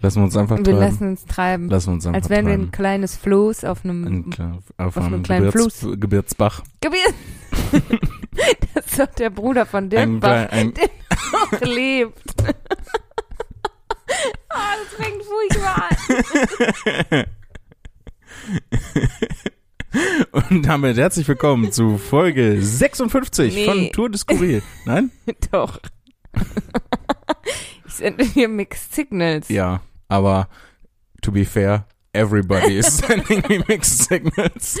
Lassen wir uns einfach Wir treiben. lassen uns treiben. Lassen wir uns einfach Als wären wir ein kleines Floß auf einem Ein auf, auf einem einem kleinen Gebirgs, Fluss. Gebirgsbach. Gebiet. das ist doch der Bruder von Dirk Ein, Bach, ein, noch lebt. oh, das fängt furchtbar an. und damit herzlich willkommen zu Folge 56 Nee. von Tour de Skurril. Nein? Doch. Ich sende dir Mixed Signals. Ja, aber to be fair, everybody is sending me mixed signals.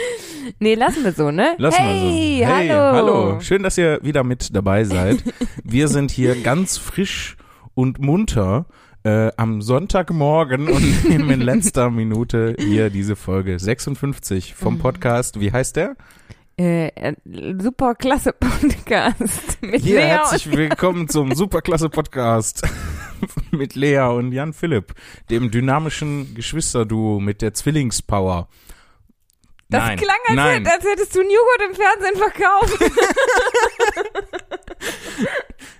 Nee, lassen wir so, ne? Lassen hey, wir so. Hey, hallo. hallo. Schön, dass ihr wieder mit dabei seid. Wir sind hier ganz frisch und munter äh, am Sonntagmorgen und nehmen in letzter Minute hier diese Folge 56 Mhm. vom Podcast. Wie heißt der? Äh, äh, super klasse Podcast mit Hier, Lea herzlich willkommen zum Superklasse Podcast mit Lea und Jan Philipp, dem dynamischen Geschwisterduo mit der Zwillingspower. Das nein, klang, als, nein. hätt- als hättest du einen Joghurt im Fernsehen verkauft.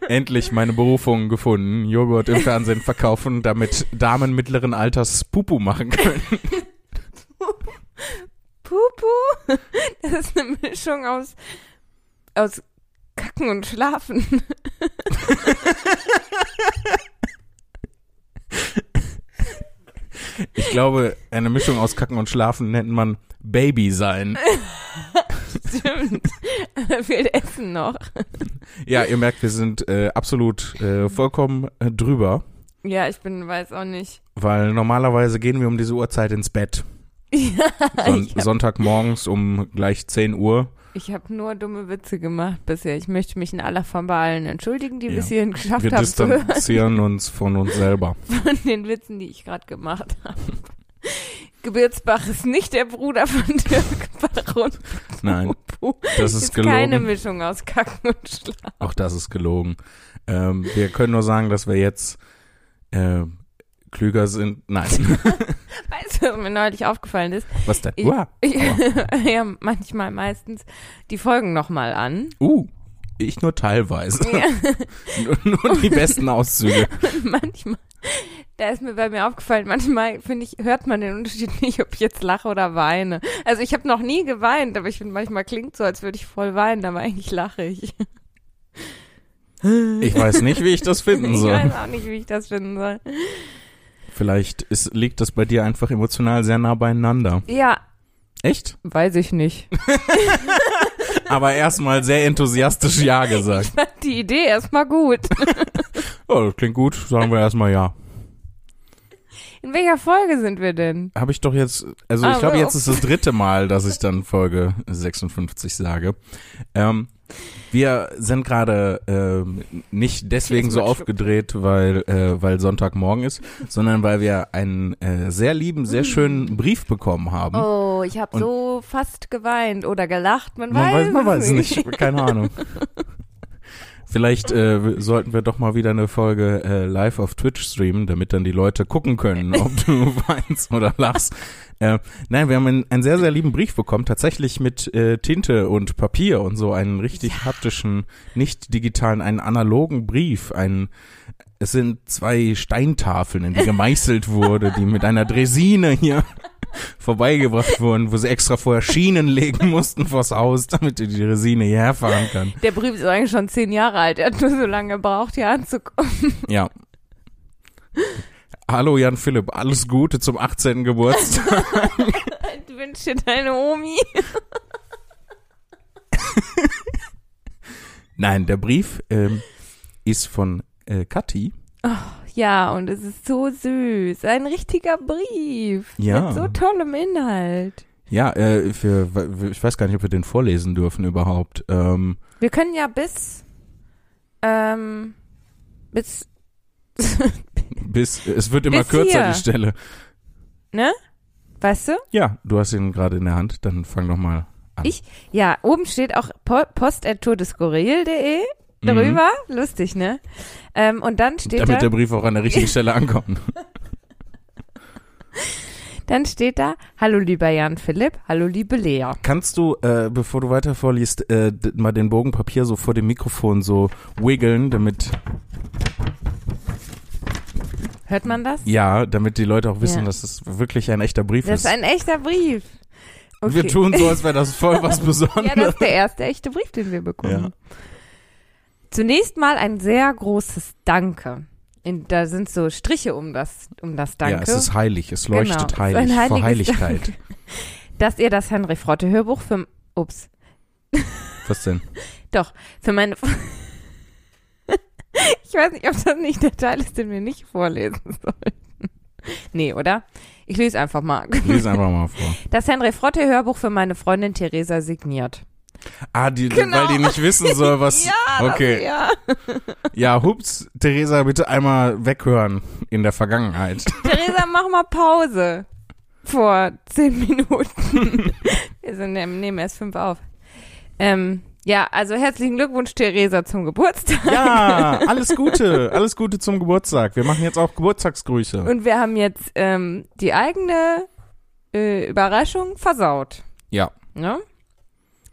Endlich meine Berufung gefunden. Joghurt im Fernsehen verkaufen, damit Damen mittleren Alters Pupu machen können. Pupu. Das ist eine Mischung aus, aus Kacken und Schlafen. Ich glaube, eine Mischung aus Kacken und Schlafen nennt man Baby sein. Stimmt. Da fehlt Essen noch. Ja, ihr merkt, wir sind äh, absolut äh, vollkommen äh, drüber, Ja, ich bin, weiß auch nicht. weil normalerweise gehen wir um diese Uhrzeit ins Bett. Son ich hab, Sonntagmorgens um gleich 10 Uhr. Ich hab nur dumme Witze gemacht bisher. Ich möchte mich in aller Form bei allen entschuldigen, die Ja. bis hierhin geschafft Wir haben hören distanzieren uns von uns selber. von den Witzen, die ich gerade gemacht habe. Gebirgsbach ist nicht der Bruder von Dirk Bach und Nein, das ist ist keine gelogen. Mischung aus Kacken und Schlafen. Auch das ist gelogen. Ähm, wir können nur sagen, dass wir jetzt äh, klüger sind. Nein, Weißt du, was mir neulich aufgefallen ist? was denn? Ich- Uah. Ich ja manchmal meistens die Folgen nochmal an. Uh, ich nur teilweise. Ja. nur, nur die besten Auszüge. Und manchmal, da ist mir bei mir aufgefallen, manchmal finde ich, hört man den Unterschied nicht, ob ich jetzt lache oder weine. Also ich habe noch nie geweint, aber ich finde, manchmal klingt so, als würde ich voll weinen, aber eigentlich lache ich. Ich weiß nicht, wie ich das finden Ich soll. weiß auch nicht, wie ich das finden soll. Vielleicht ist, liegt das bei dir einfach emotional sehr nah beieinander. Ja, Echt? weiß ich nicht. Aber erstmal sehr enthusiastisch Ja gesagt. Ich fand die Idee erstmal gut. Oh, das klingt gut. Sagen wir erstmal Ja. In welcher Folge sind wir denn? Habe ich doch jetzt, also ich Aber glaube, jetzt ist das dritte Mal, dass ich dann Folge 56 sage. Ähm, wir sind gerade ähm, nicht deswegen so aufgedreht, weil, äh, weil Sonntagmorgen ist, sondern weil wir einen äh, sehr lieben, sehr schönen Brief bekommen haben. Oh, ich habe so fast geweint oder gelacht. Man, man weiß, weiß, man weiß es nicht, keine Ahnung. Vielleicht äh, sollten wir doch mal wieder eine Folge äh, live auf Twitch streamen, damit dann die Leute gucken können, ob du weinst oder lachst. Äh, nein, wir haben einen, einen sehr, sehr lieben Brief bekommen, tatsächlich mit äh, Tinte und Papier und so einen richtig haptischen, nicht digitalen, einen analogen Brief, einen es sind zwei Steintafeln, in die gemeißelt wurde, die mit einer Dresine hier vorbeigebracht wurden, wo sie extra vorher Schienen legen mussten vors Haus, damit die Dresine hierher fahren kann. Der Brief ist eigentlich schon zehn Jahre alt. Er hat nur so lange gebraucht, hier anzukommen. Ja. Hallo Jan Philipp, alles Gute zum 18. Geburtstag. Ich wünsche dir deine Omi. Nein, der Brief ähm, ist von äh, Kathi. Ja, und es ist so süß. Ein richtiger Brief. Ja. Mit so tollem Inhalt. Ja, äh, für, ich weiß gar nicht, ob wir den vorlesen dürfen überhaupt. Ähm, Wir können ja bis, ähm, bis, bis es wird immer kürzer hier. die Stelle. ne? Weißt du? Ja, du hast ihn gerade in der Hand, dann fang doch mal an. Ich? Ja, oben steht auch po post.tourdeskurril.de drüber. Lustig, ne? Ähm, und dann steht Damit da, der Brief auch an der richtigen Stelle ankommt. dann steht da, hallo lieber Jan Philipp, hallo liebe Lea. Kannst du, äh, bevor du weiter vorliest, äh, mal den Bogen Papier so vor dem Mikrofon so wiggeln, damit Hört man das? Ja, damit die Leute auch wissen, Ja. dass es wirklich ein echter Brief Das ist ein echter Brief. Okay. Wir tun so, als wäre das voll was ja, Besonderes. das ist der erste echte Brief, den wir bekommen. Ja. Zunächst mal ein sehr großes Danke. In, da sind so Striche um das, um das Danke. Ja, es ist heilig, es leuchtet Genau, es heilig vor heiliges Heiligkeit. dass ihr das Henry Frotte Hörbuch für, ups, Was denn? doch, für meine, ich weiß nicht, ob das nicht der Teil ist, den wir nicht vorlesen sollten. Nee, oder? Ich lese einfach mal. Lies einfach mal vor. Das Henry Frotte Hörbuch für meine Freundin Theresa signiert. Ah, die, Genau. weil die nicht wissen soll, was. ja, okay. Ja. Ja, hups, Theresa, bitte einmal weghören in der Vergangenheit. Theresa, mach mal Pause. Vor zehn Minuten. Wir sind, nehmen erst fünf auf. Ähm, ja, also herzlichen Glückwunsch, Theresa, zum Geburtstag. Ja, alles Gute, alles Gute zum Geburtstag. Wir machen jetzt auch Geburtstagsgrüße. Und wir haben jetzt ähm, die eigene äh, Überraschung versaut. Ja, Ne?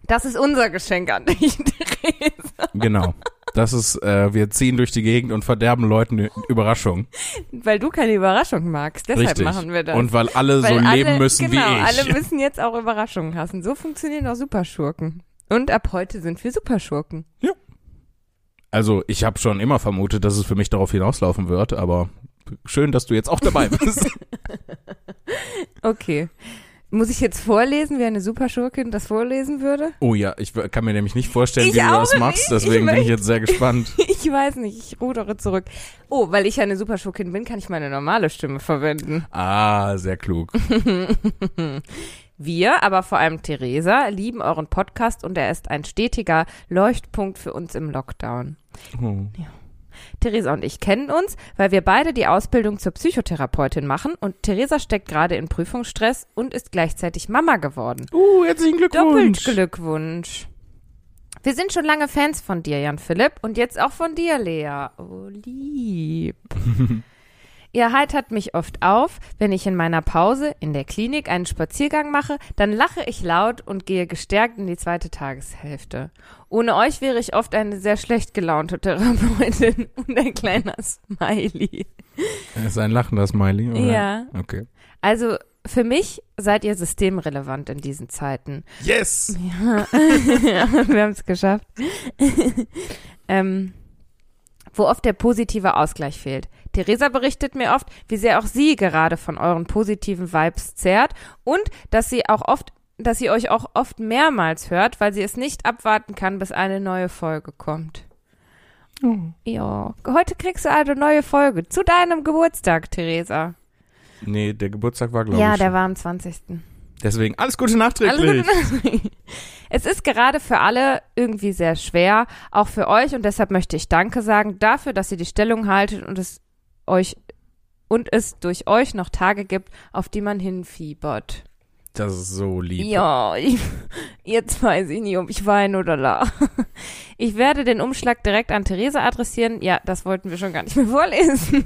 Das ist unser Geschenk an dich, Theresa. genau. Das ist, äh, wir ziehen durch die Gegend und verderben Leuten die Überraschung. Weil du keine Überraschung magst. Deshalb Richtig. machen wir das. Und weil alle Weil so alle, leben müssen genau, wie ich. alle müssen jetzt auch Überraschungen hassen. So funktionieren auch Superschurken. Und ab heute sind wir Superschurken. Also, ich habe schon immer vermutet, dass es für mich darauf hinauslaufen wird, aber schön, dass du jetzt auch dabei bist. Okay. Muss ich jetzt vorlesen, wie eine Superschurkin das vorlesen würde? oh ja, ich kann mir nämlich nicht vorstellen, Ich wie du das machst, deswegen Ich bin ich jetzt sehr gespannt. Ich weiß nicht, ich rudere zurück. Oh, weil ich eine Superschurkin bin, kann ich meine normale Stimme verwenden. Ah, sehr klug. Wir, aber vor allem Theresa, lieben euren Podcast und er ist ein stetiger Leuchtpunkt für uns im Lockdown. Oh. Theresa und ich kennen uns, weil wir beide die Ausbildung zur Psychotherapeutin machen und Theresa steckt gerade in Prüfungsstress und ist gleichzeitig Mama geworden. Uh, herzlichen Doppelt Glückwunsch. Glückwunsch. Wir sind schon lange Fans von dir, Jan Philipp, und jetzt auch von dir, Lea. Oh, lieb. Ihr heitert mich oft auf, wenn ich in meiner Pause in der Klinik einen Spaziergang mache, dann lache ich laut und gehe gestärkt in die zweite Tageshälfte. Ohne euch wäre ich oft eine sehr schlecht gelaunte Therapeutin und ein kleiner Smiley. Das ist ein lachender Smiley, oder? Ja. Okay. Also für mich seid ihr systemrelevant in diesen Zeiten. Yes! Ja, wir haben es geschafft. ähm, wo oft der positive Ausgleich fehlt. Theresa berichtet mir oft, wie sehr auch sie gerade von euren positiven Vibes zehrt und dass sie auch oft, dass sie euch auch oft mehrmals hört, weil sie es nicht abwarten kann, bis eine neue Folge kommt. Oh. Ja, heute kriegst du eine neue Folge zu deinem Geburtstag, Theresa. Nee, der Geburtstag war, glaube Ja, ich. der war am 20. Deswegen alles Gute nachträglich. Alles Gute. Es ist gerade für alle irgendwie sehr schwer, auch für euch und deshalb möchte ich Danke sagen dafür, dass ihr die Stellung haltet und es euch und es durch euch noch Tage gibt, auf die man hinfiebert. Das ist so lieb. Ja, ich, jetzt weiß ich nicht, ob ich weine oder lache. Ich werde den Umschlag direkt an Theresa adressieren. Ja, das wollten wir schon gar nicht mehr vorlesen.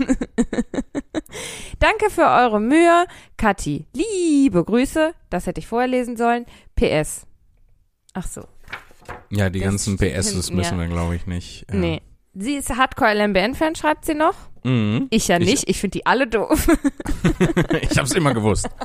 Danke für eure Mühe, Kathi. Liebe Grüße. Das hätte ich vorher lesen sollen. PS. Ach so. Ja, die Das ganzen PSs hinten, müssen ja. wir, glaube ich, nicht. Ja. Nee. Sie ist Hardcore-LMBN-Fan, schreibt sie noch. Mhm. Ich ja Ich- nicht. Ich finde die alle doof. ich hab's immer gewusst.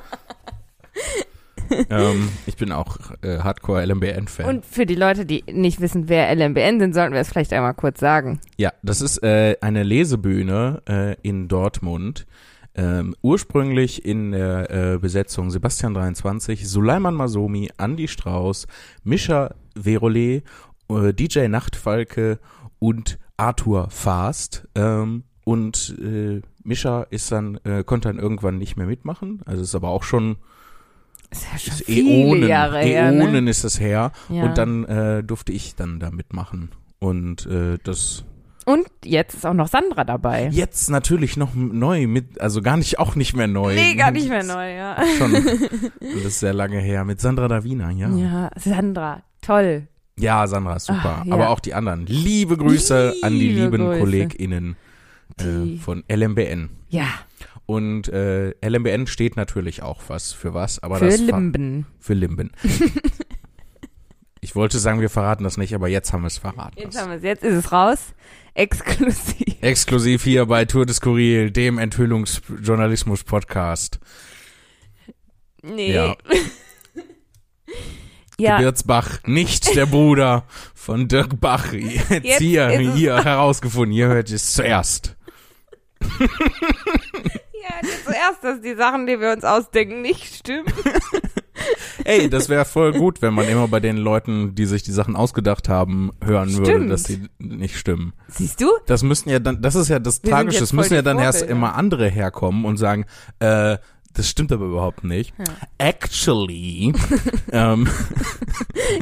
ähm, ich bin auch äh, Hardcore LMBN-Fan. Und für die Leute, die nicht wissen, wer LMBN sind, sollten wir es vielleicht einmal kurz sagen. Ja, das ist äh, eine Lesebühne äh, in Dortmund. Ähm, ursprünglich in der äh, Besetzung Sebastian 23, Suleiman Masomi, Andy Strauß, Mischa Verole, äh, DJ Nachtfalke und Arthur Fast. Ähm, und äh, Mischa ist dann, äh, konnte dann irgendwann nicht mehr mitmachen. Also ist aber auch schon, Ist ja schon ist viele Äonen, Jahre her. Äonen Ne? ist es her. Ja. Und dann äh, durfte ich dann da mitmachen. Und äh, das Und jetzt ist auch noch Sandra dabei. Jetzt natürlich noch neu mit, also gar nicht, auch nicht mehr neu. Nee, gar nicht mehr neu, ja. Schon, das ist sehr lange her. Mit Sandra Davina, ja. Ja, Ja, Sandra, toll. Sandra ist super. Ah, ja. Aber auch die anderen. Liebe Grüße an die Liebe lieben Grüße. KollegInnen äh, Die- von LMBN. Ja, Und äh, LMBN steht natürlich auch was für was, aber für das Limben. für Limben. Ich wollte sagen, wir verraten das nicht, aber jetzt haben wir es verraten. Jetzt haben wir es. Jetzt ist es raus. Exklusiv. Exklusiv hier bei Tour de Skurril, dem Enthüllungsjournalismus-Podcast. Nee. Ja. Ja, Gebirtsbach, nicht der Bruder von Dirk Bach. Jetzt, Jetzt hier, hier herausgefunden. Ihr hört es zuerst. ja, zuerst, dass die Sachen, die wir uns ausdenken, nicht stimmen. Ey, das wäre voll gut, wenn man immer bei den Leuten, die sich die Sachen ausgedacht haben, hören würde, Stimmt. dass die nicht stimmen. Siehst du? Das müssten ja dann, das ist ja das Wir Tragische, es müssen ja dann erst immer andere herkommen und sagen, äh, das stimmt aber überhaupt nicht. Ja. Actually, ähm,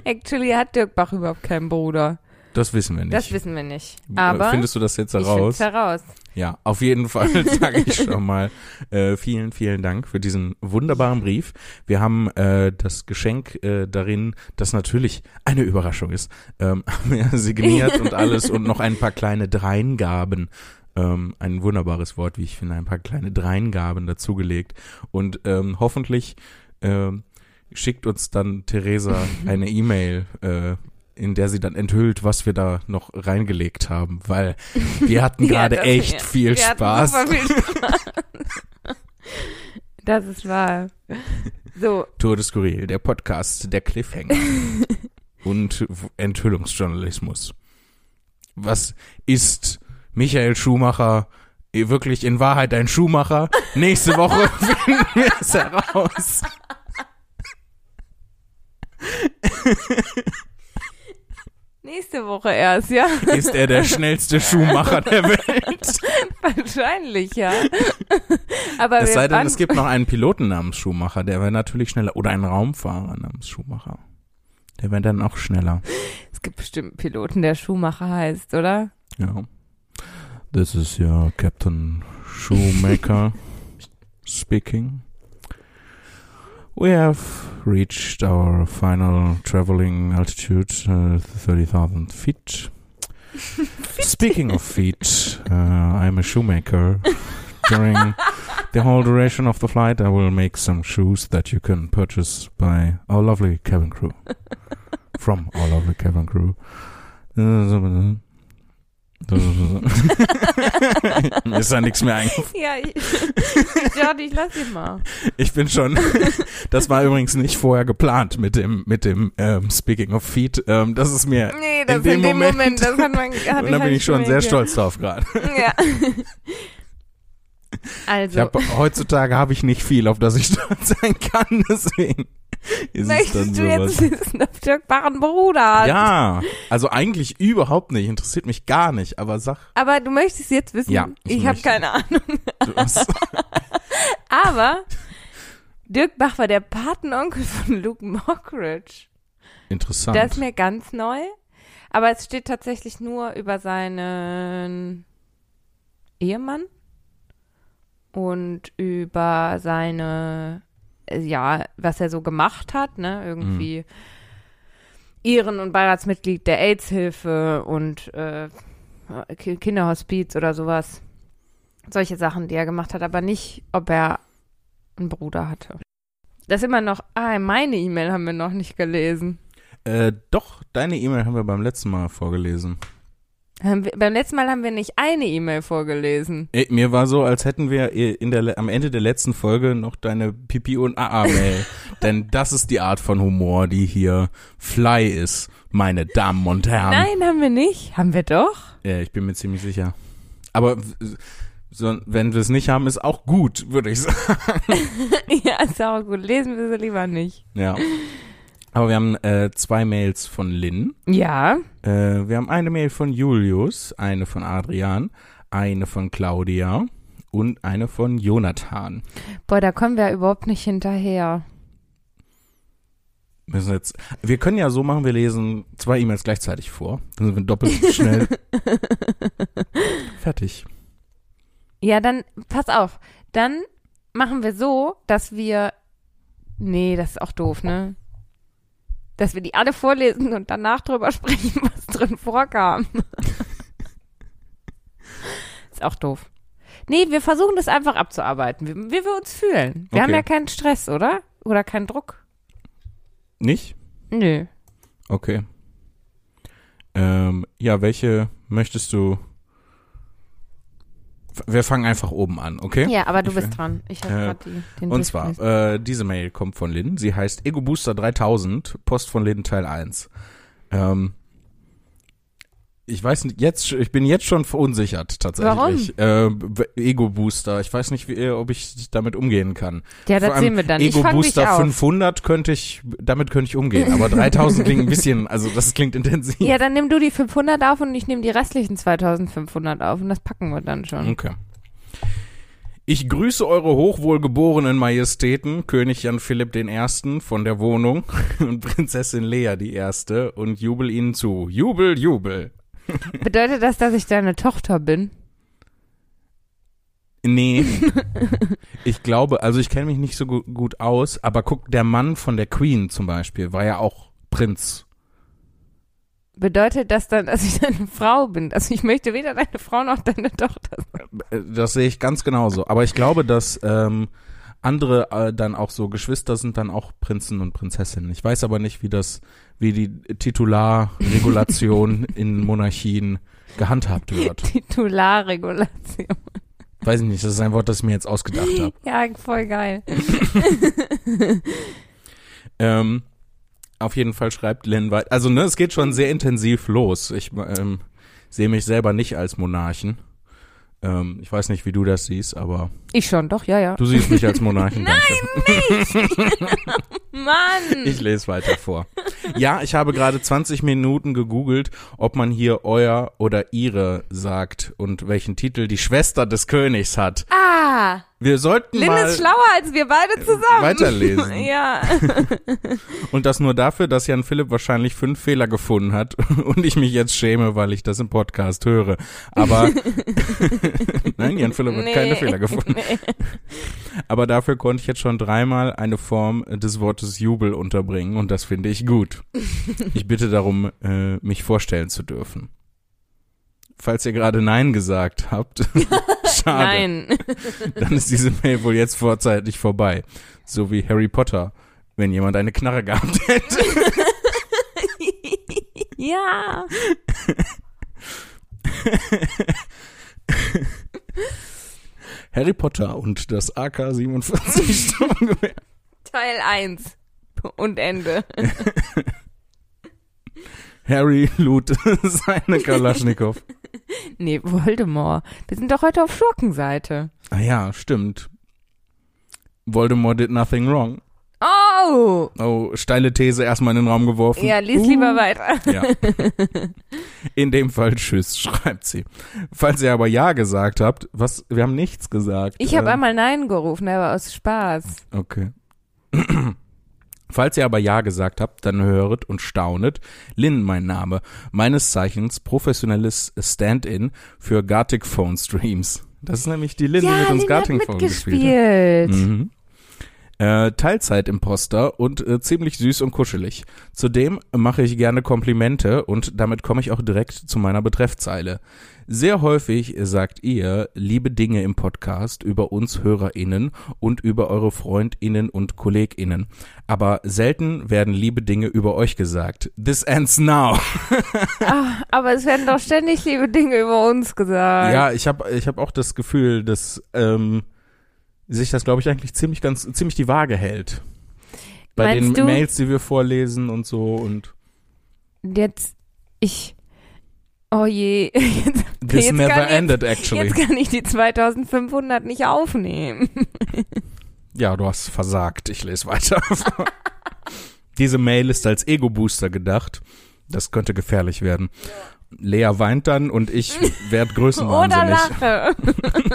Actually hat Dirk Bach überhaupt keinen Bruder. Das wissen wir nicht. Das wissen wir nicht. Aber Findest du das jetzt ich heraus? find's heraus. Ja, auf jeden Fall sage ich schon mal äh, vielen, vielen Dank für diesen wunderbaren Brief. Wir haben äh, das Geschenk äh, darin, das natürlich eine Überraschung ist, ähm, haben wir signiert und alles und noch ein paar kleine Dreingaben. Ähm, ein wunderbares Wort, wie ich finde, ein paar kleine Dreingaben dazugelegt. Und ähm, hoffentlich ähm, schickt uns dann Theresa eine E-Mail, äh, in der sie dann enthüllt, was wir da noch reingelegt haben, weil wir hatten Ja, gerade das- echt ja. viel Wir hatten Spaß. super viel Spaß. Das ist wahr. So, Tour de Skurril, der Podcast der Cliffhanger und Enthüllungsjournalismus. Was ist Michael Schumacher wirklich in Wahrheit ein Schuhmacher? Nächste Woche finden wir es heraus. Nächste Woche erst, ja? Ist er der schnellste Schuhmacher der Welt? Wahrscheinlich, ja. Aber Es sei denn, es gibt noch einen Piloten namens Schumacher, der wäre natürlich schneller. Oder einen Raumfahrer namens Schumacher. Der wäre dann auch schneller. es gibt bestimmt einen Piloten, der Schuhmacher heißt, oder? Ja. This is your Captain Shoemaker speaking. We have reached our final traveling altitude, uh, 30,000 feet. Speaking of feet, uh, I'm a shoemaker. During the whole duration of the flight, I will make some shoes that you can purchase by our lovely cabin crew. From our lovely cabin crew. Mir ist da nichts mehr eingefallen. Ja, ich, Jordi, ich lass ihn mal. Ich bin schon. Das war übrigens nicht vorher geplant mit dem, mit dem ähm, Speaking of Feet. Ähm, das ist mir. Nee, das In dem in dem Moment, Moment- das hat man, hab Und da bin halt ich schon sehr stolz drauf gerade. Ja. Also, hab, heutzutage habe ich nicht viel, auf das ich stolz sein kann. Deswegen möchtest du jetzt sowas. wissen, ob Dirk Bach einen Bruder hat? Ja, also eigentlich überhaupt nicht. Interessiert mich gar nicht. Aber sag, Aber du möchtest jetzt wissen? Ja, ich Ich, habe keine Ahnung. Aber Dirk Bach war der Patenonkel von Luke Mockridge. Interessant. Das ist mir ganz neu. Aber es steht tatsächlich nur über seinen Ehemann und über seine, ja, was er so gemacht hat, ne? Irgendwie Ehren- und Beiratsmitglied der AIDS-Hilfe und äh, Ki- Kinderhospiz oder sowas. Solche Sachen, die er gemacht hat, aber nicht, ob er einen Bruder hatte. Das ist immer noch, ah, meine E-Mail haben wir noch nicht gelesen. äh, doch, deine E-Mail haben wir beim letzten Mal vorgelesen. Wir, beim letzten Mal haben wir nicht eine E-Mail vorgelesen. Mir war so, als hätten wir in der, am Ende der letzten Folge noch deine Pipi und AA-Mail. Denn das ist die Art von Humor, die hier Fly ist, meine Damen und Herren. Nein, haben wir nicht. Haben wir doch? Ja, ich bin mir ziemlich sicher. Aber so, wenn wir es nicht haben, ist auch gut, würde ich sagen. ja, ist auch gut. Lesen wir sie lieber nicht. Ja. Aber wir haben äh, zwei Mails von Lynn. Ja. Äh, wir haben eine Mail von Julius, eine von Adrian, eine von Claudia und eine von Jonathan. Boah, da kommen wir ja überhaupt nicht hinterher. Müssen jetzt, wir können ja so machen, wir lesen zwei E-Mails gleichzeitig vor. Dann sind wir doppelt so schnell fertig. Ja, dann, pass auf. Dann machen wir so, dass wir. Nee, das ist auch doof, ne? Dass wir die alle vorlesen und danach drüber sprechen, was drin vorkam. ist auch doof. Nee, wir versuchen das einfach abzuarbeiten, wie, wie wir uns fühlen. Wir Okay. haben ja keinen Stress, oder? Oder keinen Druck. Nicht? Nö. Okay. Ähm, ja, welche möchtest du? Wir fangen einfach oben an, okay? Ja, aber du Ich bist dran. Ich habe Äh, gerade die den Und zwar, äh, diese Mail kommt von Lynn. Sie heißt Ego Booster 3000, Post von Lynn Teil 1. Ähm, ich weiß nicht, jetzt, ich bin jetzt schon verunsichert tatsächlich. Warum? Äh, Ego Booster, ich weiß nicht, wie, ob ich damit umgehen kann. Ja, das sehen wir dann. Ich Ego Booster auf. 500 könnte ich, damit könnte ich umgehen, aber 3000 klingt ein bisschen, also das klingt intensiv. Ja, dann nimm du die 500 auf und ich nehme die restlichen 2500 auf und das packen wir dann schon. Okay. Ich grüße eure hochwohlgeborenen Majestäten, König Jan Philipp I. von der Wohnung und Prinzessin Lea die Erste und jubel ihnen zu. Jubel, Jubel. Bedeutet das, dass ich deine Tochter bin? Nee. ich glaube, also ich kenne mich nicht so gu gut aus, aber guck, der Mann von der Queen zum Beispiel war ja auch Prinz. Bedeutet das dann, dass ich deine Frau bin? Also ich möchte weder deine Frau noch deine Tochter sein. Äh, Das sehe ich ganz genauso. Aber ich glaube, dass ähm, andere äh, dann auch so Geschwister sind dann auch Prinzen und Prinzessinnen. Ich weiß aber nicht, wie das, wie die Titularregulation in Monarchien gehandhabt wird. Titularregulation. Weiß ich nicht, das ist ein Wort, das ich mir jetzt ausgedacht habe. Ja, voll geil. Ähm, auf jeden Fall schreibt Lynn weiter. Also, ne, es geht schon sehr intensiv los. Ich ähm, sehe mich selber nicht als Monarchen. Ähm, ich weiß nicht, wie du das siehst, aber Ich schon, doch, ja, ja. du siehst mich als Monarchen. Nein, Mann! Ich lese weiter vor. Ja, ich habe gerade 20 Minuten gegoogelt, ob man hier euer oder ihre sagt und welchen Titel die Schwester des Königs hat. ah! Wir sollten Lynn mal ist schlauer als wir beide zusammen. weiterlesen. ja. und das nur dafür, dass Jan Philipp wahrscheinlich fünf Fehler gefunden hat und ich mich jetzt schäme, weil ich das im Podcast höre. Aber nein, Jan Philipp hat keine Fehler gefunden. Nee. Aber dafür konnte ich jetzt schon dreimal eine Form des Wortes Jubel unterbringen und das finde ich gut. Ich bitte darum, äh, mich vorstellen zu dürfen. Falls ihr gerade Nein gesagt habt, schade, Nein. dann ist diese Mail wohl jetzt vorzeitig vorbei. So wie Harry Potter, wenn jemand eine Knarre gehabt hätte. ja. Harry Potter und das AK-47 Sturmgewehr. Teil 1. Und Ende. Harry lud seine Kalaschnikow. Nee, Voldemort. Wir sind doch heute auf Schurkenseite. Ah ja, stimmt. Voldemort did nothing wrong. Oh! Oh, steile These erstmal in den Raum geworfen. Ja, lies Uh. lieber weiter. Ja. In dem Fall tschüss, schreibt sie. Falls ihr aber ja gesagt habt, was, wir haben nichts gesagt. Ich habe Ähm, einmal Nein gerufen, aber aus Spaß. Okay. Falls ihr aber Ja gesagt habt, dann höret und staunet. Lynn, mein Name. Meines Zeichens professionelles Stand-in für Gartic Phone Streams. Das ist nämlich die Lynn, die mit uns Gartic Phone gespielt hat. Mhm. Äh, Teilzeit-Imposter und äh, ziemlich süß und kuschelig. Zudem mache ich gerne Komplimente und damit komme ich auch direkt zu meiner Betreffzeile. Sehr häufig sagt ihr liebe Dinge im Podcast über uns HörerInnen und über eure FreundInnen und KollegInnen. Aber selten werden liebe Dinge über euch gesagt. This ends now. Ah, aber es werden doch ständig liebe Dinge über uns gesagt. Ja, ich habe ich hab auch das Gefühl, dass ähm, sich das, glaube ich, eigentlich ziemlich ganz ziemlich die Waage hält. Bei Meinst den du? Mails, die wir vorlesen und so und Jetzt, ich, oh je, jetzt, this Jetzt never kann jetzt- ended actually. jetzt kann ich die 2500 nicht aufnehmen. Ja, du hast versagt. Ich lese weiter. Diese Mail ist als Ego-Booster gedacht. Das könnte gefährlich werden. Lea weint dann und ich werde Oder größenwahnsinnig. lache.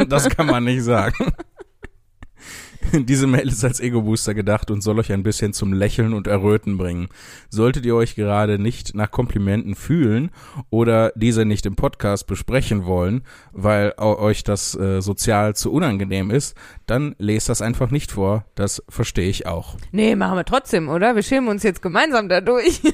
Das kann man nicht sagen. Diese Mail ist als Ego-Booster gedacht und soll euch ein bisschen zum Lächeln und Erröten bringen. Solltet ihr euch gerade nicht nach Komplimenten fühlen oder diese nicht im Podcast besprechen wollen, weil euch das äh, sozial zu unangenehm ist, dann lest das einfach nicht vor. Das verstehe ich auch. Nee, machen wir trotzdem, oder? Wir schämen uns jetzt gemeinsam dadurch.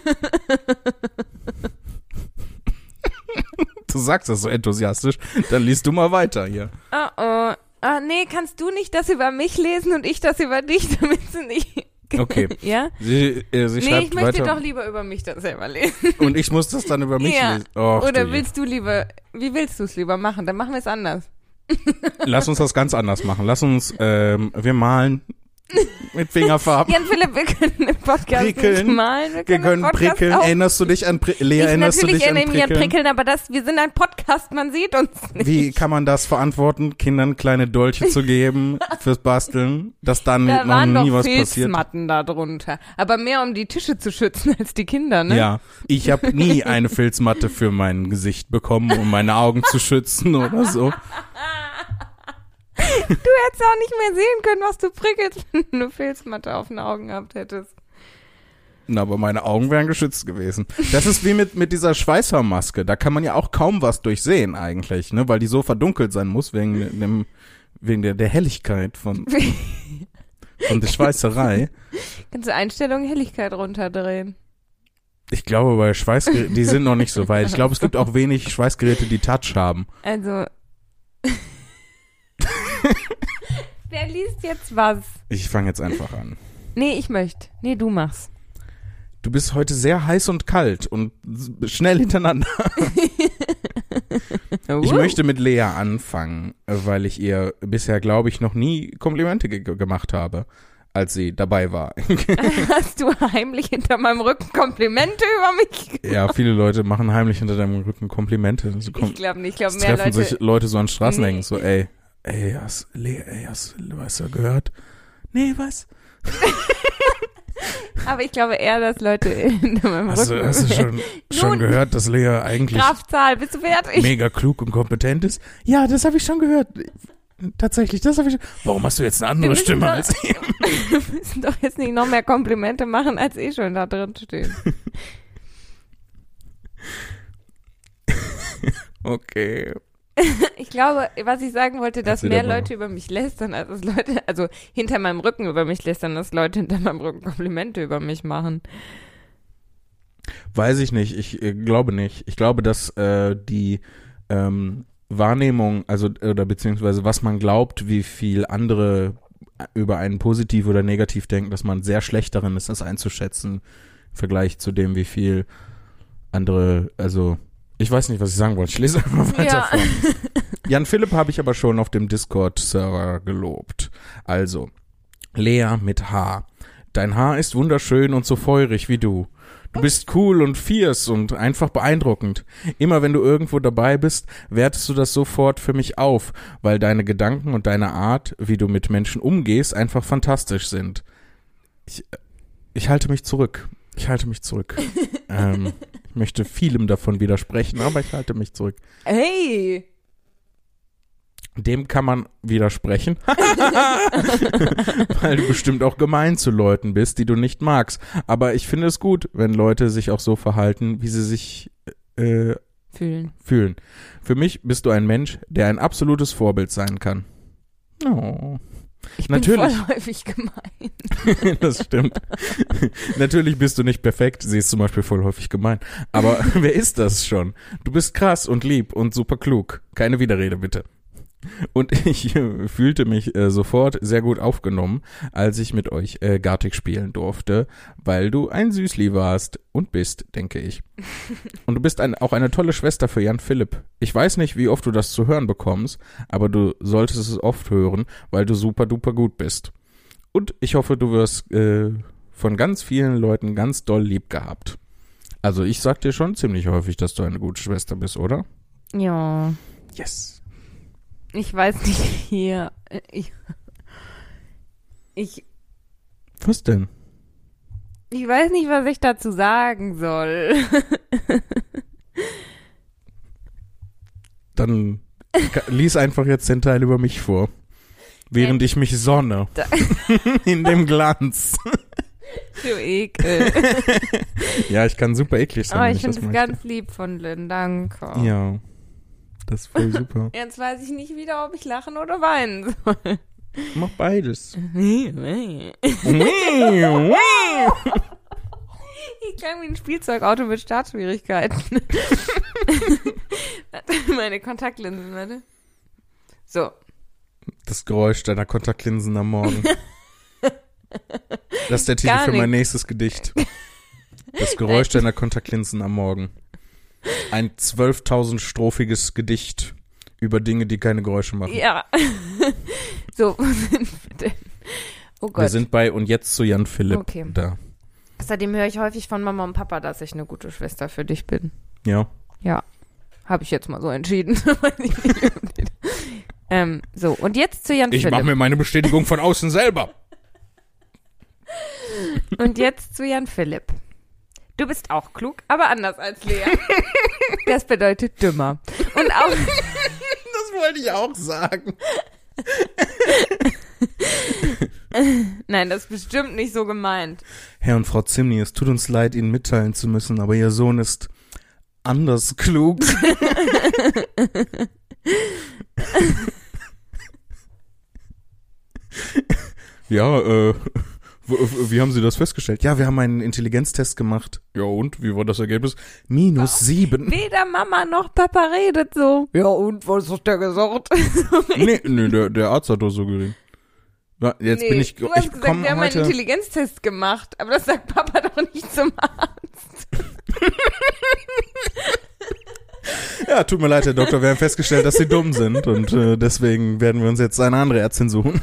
Du sagst das so enthusiastisch, dann liest du mal weiter hier. Oh oh. Ah, nee, kannst du nicht das über mich lesen und ich das über dich, damit sie nicht. Okay. Ja? Sie, äh, sie Nee, ich möchte weiter doch lieber über mich das selber lesen. und ich muss das dann über mich Ja. lesen. Och, Oder du willst du lieber, wie willst du es lieber machen? Dann machen wir es anders. Lass uns das ganz anders machen. Lass uns, ähm, wir malen mit Fingerfarben. Jan Philipp, wir können im Podcast Prickeln. nicht malen. Wir wir können, können im Podcast prickeln. Auch. Erinnerst du dich an Pri Lea, Ich, erinnerst du natürlich dich an mich an Prickeln? Prickeln, aber das, wir sind ein Podcast, man sieht uns nicht. Wie kann man das verantworten, Kindern kleine Dolche zu geben fürs Basteln, dass dann Da noch waren nie doch was passiert? Filzmatten da drunter. Aber mehr um die Tische zu schützen als die Kinder, ne? Ja, ich habe nie eine Filzmatte für mein Gesicht bekommen, um meine Augen zu schützen oder so. Du hättest auch nicht mehr sehen können, was du prickelst, wenn du eine Filzmatte auf den Augen gehabt hättest. Na, aber meine Augen wären geschützt gewesen. Das ist wie mit, mit dieser Schweißermaske. Da kann man ja auch kaum was durchsehen eigentlich, ne? Weil die so verdunkelt sein muss wegen dem, wegen der, der Helligkeit von, von der Schweißerei. Kannst du Einstellungen Helligkeit runterdrehen? Ich glaube, bei Schweißgeräten, die sind noch nicht so weit. Ich glaube, es gibt auch wenig Schweißgeräte, die Touch haben. Also. Wer liest jetzt was? Ich fange jetzt einfach an. Nee, ich möchte. Nee, du machst. Du bist heute sehr heiß und kalt und schnell hintereinander. Ich möchte mit Lea anfangen, weil ich ihr bisher, glaube ich, noch nie Komplimente ge gemacht habe, als sie dabei war. Hast du heimlich hinter meinem Rücken Komplimente über mich? ja, viele Leute machen heimlich hinter deinem Rücken Komplimente. So kom Ich glaube nicht. Ich glaube, mehr treffen Leute. sich Leute so an Straßenecken, Nee. so, ey, ey, hast, Lea, ey, hast, hast du gehört? Nee, was? Aber ich glaube eher, dass Leute hinter meinem Hast Rücken. du, hast du schon, schon gehört, dass Lea eigentlich Kraftzahl, bist du fertig? mega klug und kompetent ist? Ja, das habe ich schon gehört. Tatsächlich, das habe ich schon. Warum hast du jetzt eine andere Stimme doch- als die? Wir müssen doch jetzt nicht noch mehr Komplimente machen, als eh schon da drin stehen. Okay. Ich glaube, was ich sagen wollte, dass Erzähl mehr mal. Leute über mich lästern, als es Leute, also hinter meinem Rücken über mich lästern, als Leute hinter meinem Rücken Komplimente über mich machen. Weiß ich nicht. Ich äh, glaube nicht. Ich glaube, dass äh, die ähm, Wahrnehmung, also oder beziehungsweise was man glaubt, wie viel andere über einen positiv oder negativ denken, dass man sehr schlecht darin ist, das einzuschätzen im Vergleich zu dem, wie viel andere, also ich weiß nicht, was ich sagen wollte. Ich lese einfach weiter Ja. vor. Jan Philipp habe ich aber schon auf dem Discord-Server gelobt. Also, Lea mit H. Dein Haar ist wunderschön und so feurig wie du. Du bist cool und fierce und einfach beeindruckend. Immer wenn du irgendwo dabei bist, wertest du das sofort für mich auf, weil deine Gedanken und deine Art, wie du mit Menschen umgehst, einfach fantastisch sind. Ich, ich halte mich zurück. Ich halte mich zurück. ähm, ich möchte vielem davon widersprechen, aber ich halte mich zurück. Hey! Dem kann man widersprechen, weil du bestimmt auch gemein zu Leuten bist, die du nicht magst. Aber ich finde es gut, wenn Leute sich auch so verhalten, wie sie sich äh, Fühlen. fühlen. Für mich bist du ein Mensch, der ein absolutes Vorbild sein kann. Oh, Ich Natürlich. bin voll häufig gemein. das stimmt. Natürlich bist du nicht perfekt, sie ist zum Beispiel voll häufig gemein. Aber wer ist das schon? Du bist krass und lieb und super klug. Keine Widerrede bitte. Und ich äh, fühlte mich äh, sofort sehr gut aufgenommen, als ich mit euch äh, Gartic spielen durfte, weil du ein Süßli warst und bist, denke ich. Und du bist ein, auch eine tolle Schwester für Jan Philipp. Ich weiß nicht, wie oft du das zu hören bekommst, aber du solltest es oft hören, weil du super duper gut bist. Und ich hoffe, du wirst äh, von ganz vielen Leuten ganz doll lieb gehabt. Also ich sag dir schon ziemlich häufig, dass du eine gute Schwester bist, oder? Ja. Yes. Ich weiß nicht, hier. Ich, ich, Was denn? ich weiß nicht, was ich dazu sagen soll. Dann lies einfach jetzt den Teil über mich vor. Während ich mich sonne. In dem Glanz. Du Ekel. Ja, ich kann super eklig sein. Aber wenn ich finde es ganz lieb von Lynn, danke. Ja. Das ist voll super. Jetzt weiß ich nicht wieder, ob ich lachen oder weinen soll. Mach beides. Ich klang wie ein Spielzeugauto mit Startschwierigkeiten. Meine Kontaktlinsen, warte. So. Das Geräusch deiner Kontaktlinsen am Morgen. Das ist der Titel für mein nächstes Gedicht. Das Geräusch deiner Kontaktlinsen am Morgen. Ein 12.000 strophiges Gedicht über Dinge, die keine Geräusche machen. Ja. so, wo sind wir denn? Oh Wir Gott. sind bei und jetzt zu Jan Philipp Okay. da. Außerdem höre ich häufig von Mama und Papa, dass ich eine gute Schwester für dich bin. Ja. Ja. Habe ich jetzt mal so entschieden. Ich ähm, so, und jetzt zu Jan Ich mache Philipp. mir meine Bestätigung von außen selber. Und jetzt zu Jan Philipp. Du bist auch klug, aber anders als Lea. Das bedeutet dümmer. Und auch, Das wollte ich auch sagen. nein, das ist bestimmt nicht so gemeint. Herr und Frau Zimni, es tut uns leid, Ihnen mitteilen zu müssen, aber Ihr Sohn ist anders klug. ja, äh, wie haben Sie das festgestellt? Ja, wir haben einen Intelligenztest gemacht. Ja, und? Wie war das Ergebnis? Minus sieben. Weder Mama noch Papa redet so. Ja, und was hat der gesagt? Nee, nee der, der Arzt hat doch so geredet. Jetzt Nee, bin ich, du hast ich gesagt, wir haben einen Intelligenztest gemacht, aber das sagt Papa doch nicht zum Arzt. ja, tut mir leid, Herr Doktor, wir haben festgestellt, dass Sie dumm sind und äh, deswegen werden wir uns jetzt eine andere Ärztin suchen.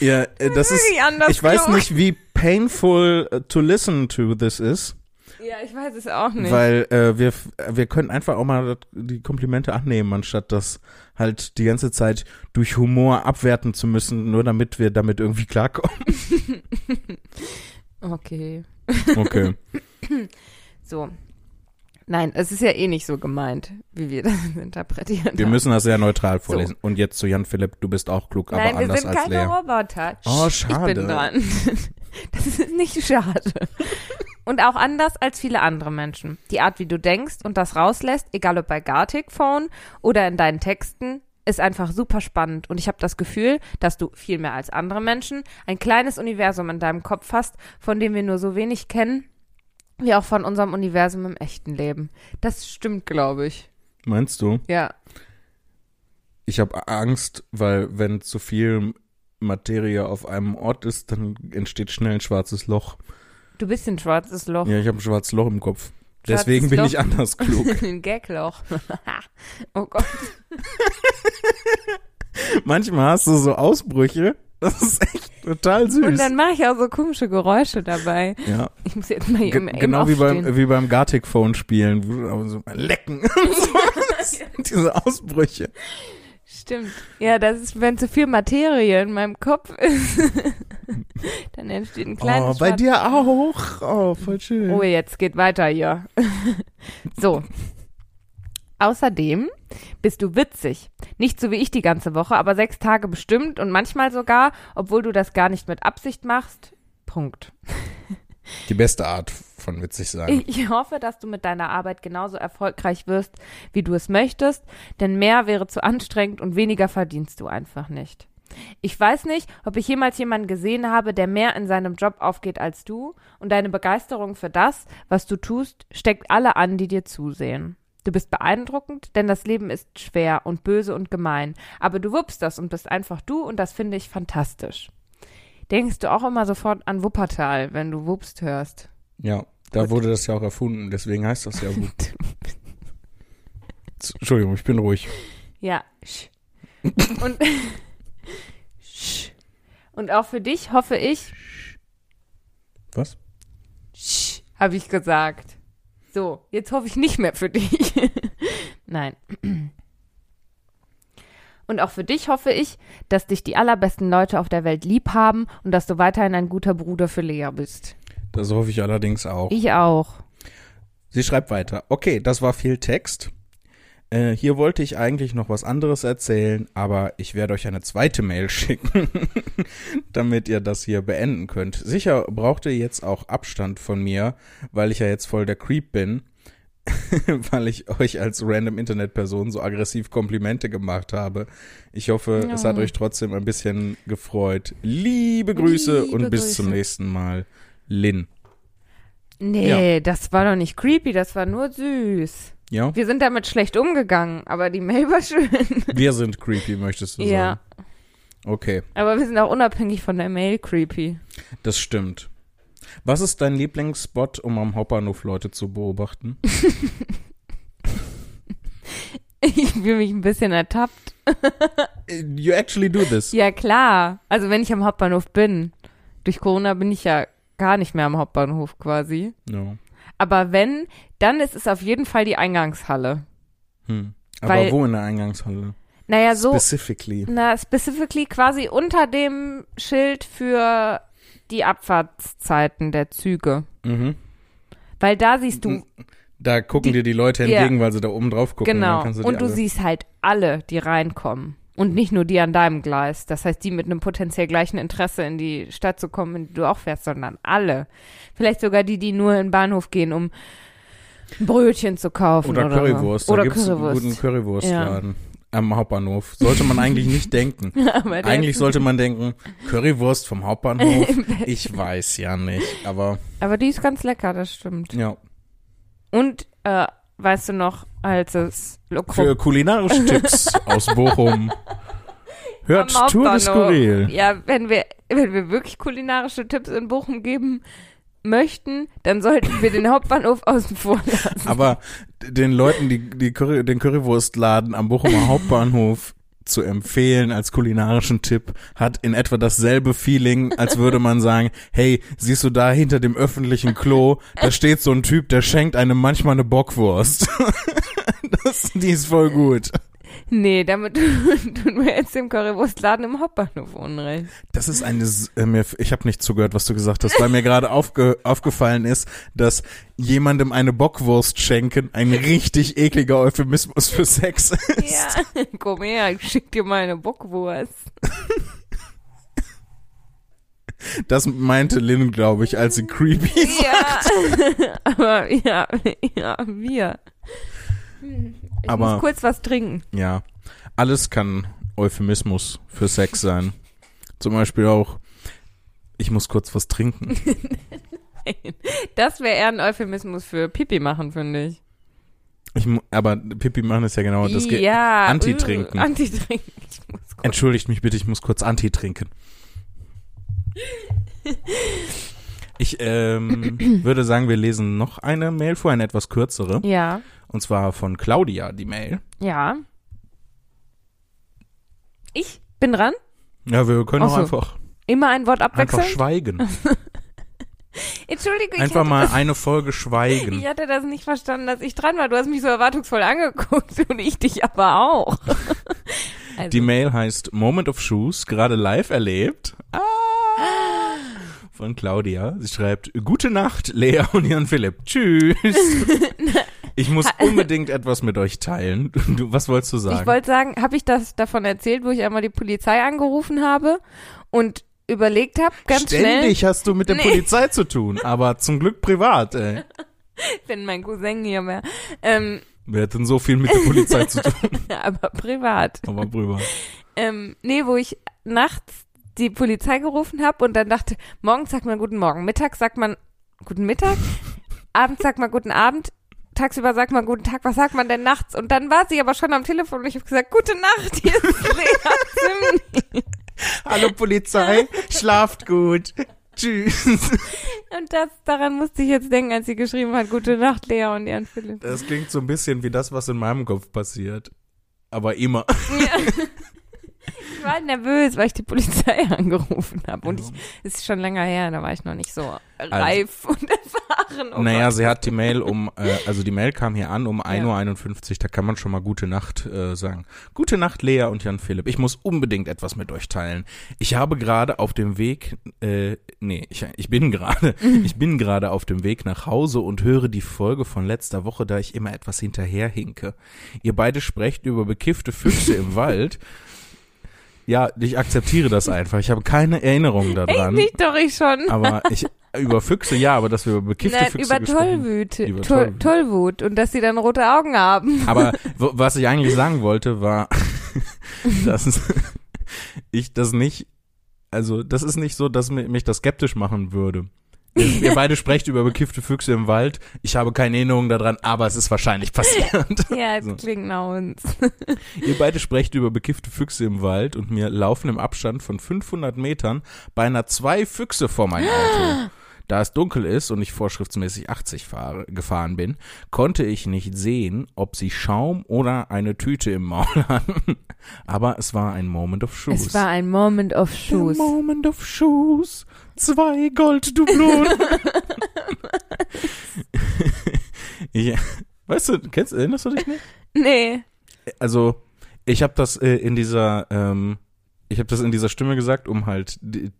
Ja, äh, das ist, ich weiß nicht, wie painful äh, to listen to this is, Ja, ich weiß es auch nicht. weil äh, wir, wir können einfach auch mal die Komplimente annehmen, anstatt das halt die ganze Zeit durch Humor abwerten zu müssen, nur damit wir damit irgendwie klarkommen. okay. Okay. So. Nein, es ist ja eh nicht so gemeint, wie wir das interpretieren. Wir haben. müssen das sehr neutral vorlesen. Und jetzt zu Jan Philipp, du bist auch klug, aber Nein, wir anders sind als keine Lea. Roboter. Oh, Ich bin schade. dran. Das ist nicht schade. Und auch anders als viele andere Menschen. Die Art, wie du denkst und das rauslässt, egal ob bei Gartic Phone oder in deinen Texten, ist einfach super spannend. Und ich habe das Gefühl, dass du viel mehr als andere Menschen ein kleines Universum in deinem Kopf hast, von dem wir nur so wenig kennen, wie auch von unserem Universum im echten Leben. Das stimmt, glaube ich. Meinst du? Ja. Ich habe Angst, weil wenn zu viel Materie auf einem Ort ist, dann entsteht schnell ein schwarzes Loch. Du bist ein schwarzes Loch. Ja, ich habe ein schwarzes Loch im Kopf. Schwarzes Deswegen bin Loch. ich anders klug. Ein Gagloch. oh Gott. Manchmal hast du so Ausbrüche. Das ist echt total süß. Und dann mache ich auch so komische Geräusche dabei. ja, Ich muss jetzt mal hier Ge im Aim genau wie beim, wie beim Gartic Phone spielen. So lecken. diese Ausbrüche. Stimmt. Ja, das ist, wenn zu viel Materie in meinem Kopf ist, dann entsteht ein kleines Oh, bei Schwarz- dir auch. Oh, voll schön. Oh, jetzt geht weiter hier. so. Außerdem bist du witzig. Nicht so wie ich die ganze Woche, aber sechs Tage bestimmt und manchmal sogar, obwohl du das gar nicht mit Absicht machst. Punkt. Die beste Art von witzig sein. Ich hoffe, dass du mit deiner Arbeit genauso erfolgreich wirst, wie du es möchtest, denn mehr wäre zu anstrengend und weniger verdienst du einfach nicht. Ich weiß nicht, ob ich jemals jemanden gesehen habe, der mehr in seinem Job aufgeht als du, und deine Begeisterung für das, was du tust, steckt alle an, die dir zusehen. Du bist beeindruckend, denn das Leben ist schwer und böse und gemein, aber du wuppst das und bist einfach du und das finde ich fantastisch. Denkst du auch immer sofort an Wuppertal, wenn du Wupst hörst? Ja, da wurde das ja auch erfunden, deswegen heißt das ja Wup. Entschuldigung, ich bin ruhig. Ja. sch. Und, sch. und auch für dich hoffe ich, Was? habe ich gesagt. So, jetzt hoffe ich nicht mehr für dich. Nein. Und auch für dich hoffe ich, dass dich die allerbesten Leute auf der Welt lieb haben und dass du weiterhin ein guter Bruder für Lea bist. Das hoffe ich allerdings auch. Ich auch. Sie schreibt weiter. Okay, das war viel Text. Äh, hier wollte ich eigentlich noch was anderes erzählen, aber ich werde euch eine zweite Mail schicken, damit ihr das hier beenden könnt. Sicher braucht ihr jetzt auch Abstand von mir, weil ich ja jetzt voll der Creep bin, weil ich euch als random Internetperson so aggressiv Komplimente gemacht habe. Ich hoffe, es hat Ja. euch trotzdem ein bisschen gefreut. Liebe Grüße Liebe und bis Grüße. zum nächsten Mal. Lin. Nee, das war doch nicht creepy, das war nur süß. Ja? Wir sind damit schlecht umgegangen, aber die Mail war schön. Wir sind creepy, möchtest du sagen? Ja. Okay, Aber wir sind auch unabhängig von der Mail creepy. das stimmt. Was ist dein Lieblingsspot, um am Hauptbahnhof Leute zu beobachten? Ich fühle mich ein bisschen ertappt. You actually do this. Ja, klar. Also wenn ich am Hauptbahnhof bin. Durch Corona bin ich ja gar nicht mehr am Hauptbahnhof quasi. No. Aber wenn, dann ist es auf jeden Fall die Eingangshalle. Hm. Aber Weil- wo in der Eingangshalle? Naja, so, Specifically. na, specifically quasi unter dem Schild für die Abfahrtszeiten der Züge. Mhm. Weil da siehst du, Da gucken Die- dir die Leute Ja. entgegen, weil sie da oben drauf gucken. genau, kannst die und du siehst halt alle, die reinkommen. Und nicht nur die an deinem Gleis. Das heißt, die mit einem potenziell gleichen Interesse in die Stadt zu kommen, in die du auch fährst, sondern alle. Vielleicht sogar die, die nur in den Bahnhof gehen, um Brötchen zu kaufen. Oder, Oder, Currywurst. So. Oder da gibt's einen Currywurst. guten Currywurstladen am Hauptbahnhof. Sollte man eigentlich nicht denken. Eigentlich sollte man denken, Currywurst vom Hauptbahnhof. Ich weiß ja nicht, aber Aber die ist ganz lecker, das stimmt. ja. Und, äh, weißt du noch, als es Für Lokro kulinarische Tipps aus Bochum hört Tour de Skurril. Ja, wenn wir, wenn wir wirklich kulinarische Tipps in Bochum geben möchten, dann sollten wir den Hauptbahnhof außen vor lassen. Aber den Leuten, die, die Curry, den Currywurstladen am Bochumer Hauptbahnhof zu empfehlen als kulinarischen Tipp, hat in etwa dasselbe Feeling, als würde man sagen, hey, siehst du da hinter dem öffentlichen Klo, da steht so ein Typ, der schenkt einem manchmal eine Bockwurst. Das, die ist voll gut. Nee, damit tun wir jetzt dem Currywurstladen im Hauptbahnhof Unrecht. Das ist eine, äh, mir, ich habe nicht zugehört, was du gesagt hast, weil mir gerade aufge, aufgefallen ist, dass jemandem eine Bockwurst schenken ein richtig ekliger Euphemismus für Sex ist. Ja, komm her, ich schick dir mal eine Bockwurst. Das meinte Lynn, glaube ich, als sie creepy Ja, aber ja, ja, wir. Ich Aber- muss kurz was trinken. Ja, alles kann Euphemismus für Sex sein. Zum Beispiel auch, ich muss kurz was trinken. Das wäre eher ein Euphemismus für Pipi machen, finde ich. Ich, aber Pipi machen ist ja genau das. Ja, Anti-Trinken. äh, Anti-Trinken. Muss kurz. Entschuldigt mich bitte, ich muss kurz Anti trinken. Ich ähm, würde sagen, wir lesen noch eine Mail vor, eine etwas kürzere. Ja, Und zwar von Claudia, die Mail. ja. Ich bin dran. Ja, wir können auch so. einfach, Immer ein Wort einfach abwechseln. schweigen. Entschuldigung, ich Einfach mal das, eine Folge schweigen. ich hatte das nicht verstanden, dass ich dran war. Du hast mich so erwartungsvoll angeguckt und ich dich aber auch. Also, Die Mail heißt Moment of Shoes, gerade live erlebt. Ah, von Claudia. Sie schreibt, Gute Nacht, Lea und Jan Philipp. Tschüss. Ich muss unbedingt etwas mit euch teilen. Du, was wolltest du sagen? Ich wollte sagen, habe ich das davon erzählt, wo ich einmal die Polizei angerufen habe und überlegt habe, ganz Ständig hast du mit der Nee. Polizei zu tun, aber zum Glück privat, ey. schnell, wenn mein Cousin hier wäre, ähm, Wer hat denn so viel mit der Polizei zu tun? aber privat. Aber privat. Ähm, nee, wo ich nachts die Polizei gerufen habe und dann dachte, morgens sagt man guten Morgen, mittags sagt man guten Mittag, abends sagt man guten Abend, tagsüber sagt man guten Tag, was sagt man denn nachts? Und dann war sie aber schon am Telefon und ich habe gesagt, gute Nacht, hier ist Lea. Hallo Polizei, schlaft gut. Tschüss. Und das, daran musste ich jetzt denken, als sie geschrieben hat, gute Nacht, Lea und Jan Philipp. Das klingt so ein bisschen wie das, was in meinem Kopf passiert. Aber immer. Ja. Ich war nervös, weil ich die Polizei angerufen habe. Und ich, es ist schon länger her, da war ich noch nicht so reif und erfahren. Oh naja, Gott. sie hat die Mail um, äh, also die Mail kam hier an um Ja. 1.51 Uhr, da kann man schon mal gute Nacht äh, sagen. Gute Nacht, Lea und Jan Philipp. Ich muss unbedingt etwas mit euch teilen. Ich habe gerade auf dem Weg, äh, nee, ich, ich bin gerade, ich bin gerade auf dem Weg nach Hause und höre die Folge von letzter Woche, da ich immer etwas hinterherhinke. Ihr beide sprecht über bekiffte Füchse im Wald. Ja, ich akzeptiere das einfach. Ich habe keine Erinnerung daran. nicht doch ich schon. Aber ich, über Füchse ja, aber dass wir über bekiffte Nein, Füchse über Tollwüte, Über Toll, Tollwut. Tollwut und dass sie dann rote Augen haben. Aber was ich eigentlich sagen wollte, war, dass ich das nicht, also das ist nicht so, dass mi- mich das skeptisch machen würde. Ihr, beide sprecht über bekiffte Füchse im Wald. Ich habe keine Erinnerung daran, aber es ist wahrscheinlich passiert. Ja, es So. klingt nach uns. Ihr beide sprecht über bekiffte Füchse im Wald und mir laufen im Abstand von 500 Metern beinahe zwei Füchse vor mein Auto. Da es dunkel ist und ich vorschriftsmäßig 80 fahre, gefahren bin, konnte ich nicht sehen, ob sie Schaum oder eine Tüte im Maul hatten. Aber es war ein Moment of Shoes. Es war ein Moment of Shoes. Moment of Shoes. Zwei Golddublonen. ja. Weißt du, kennst, erinnerst du dich nicht? Nee. also ich habe das äh, in dieser ähm, ich habe das in dieser Stimme gesagt, um halt die,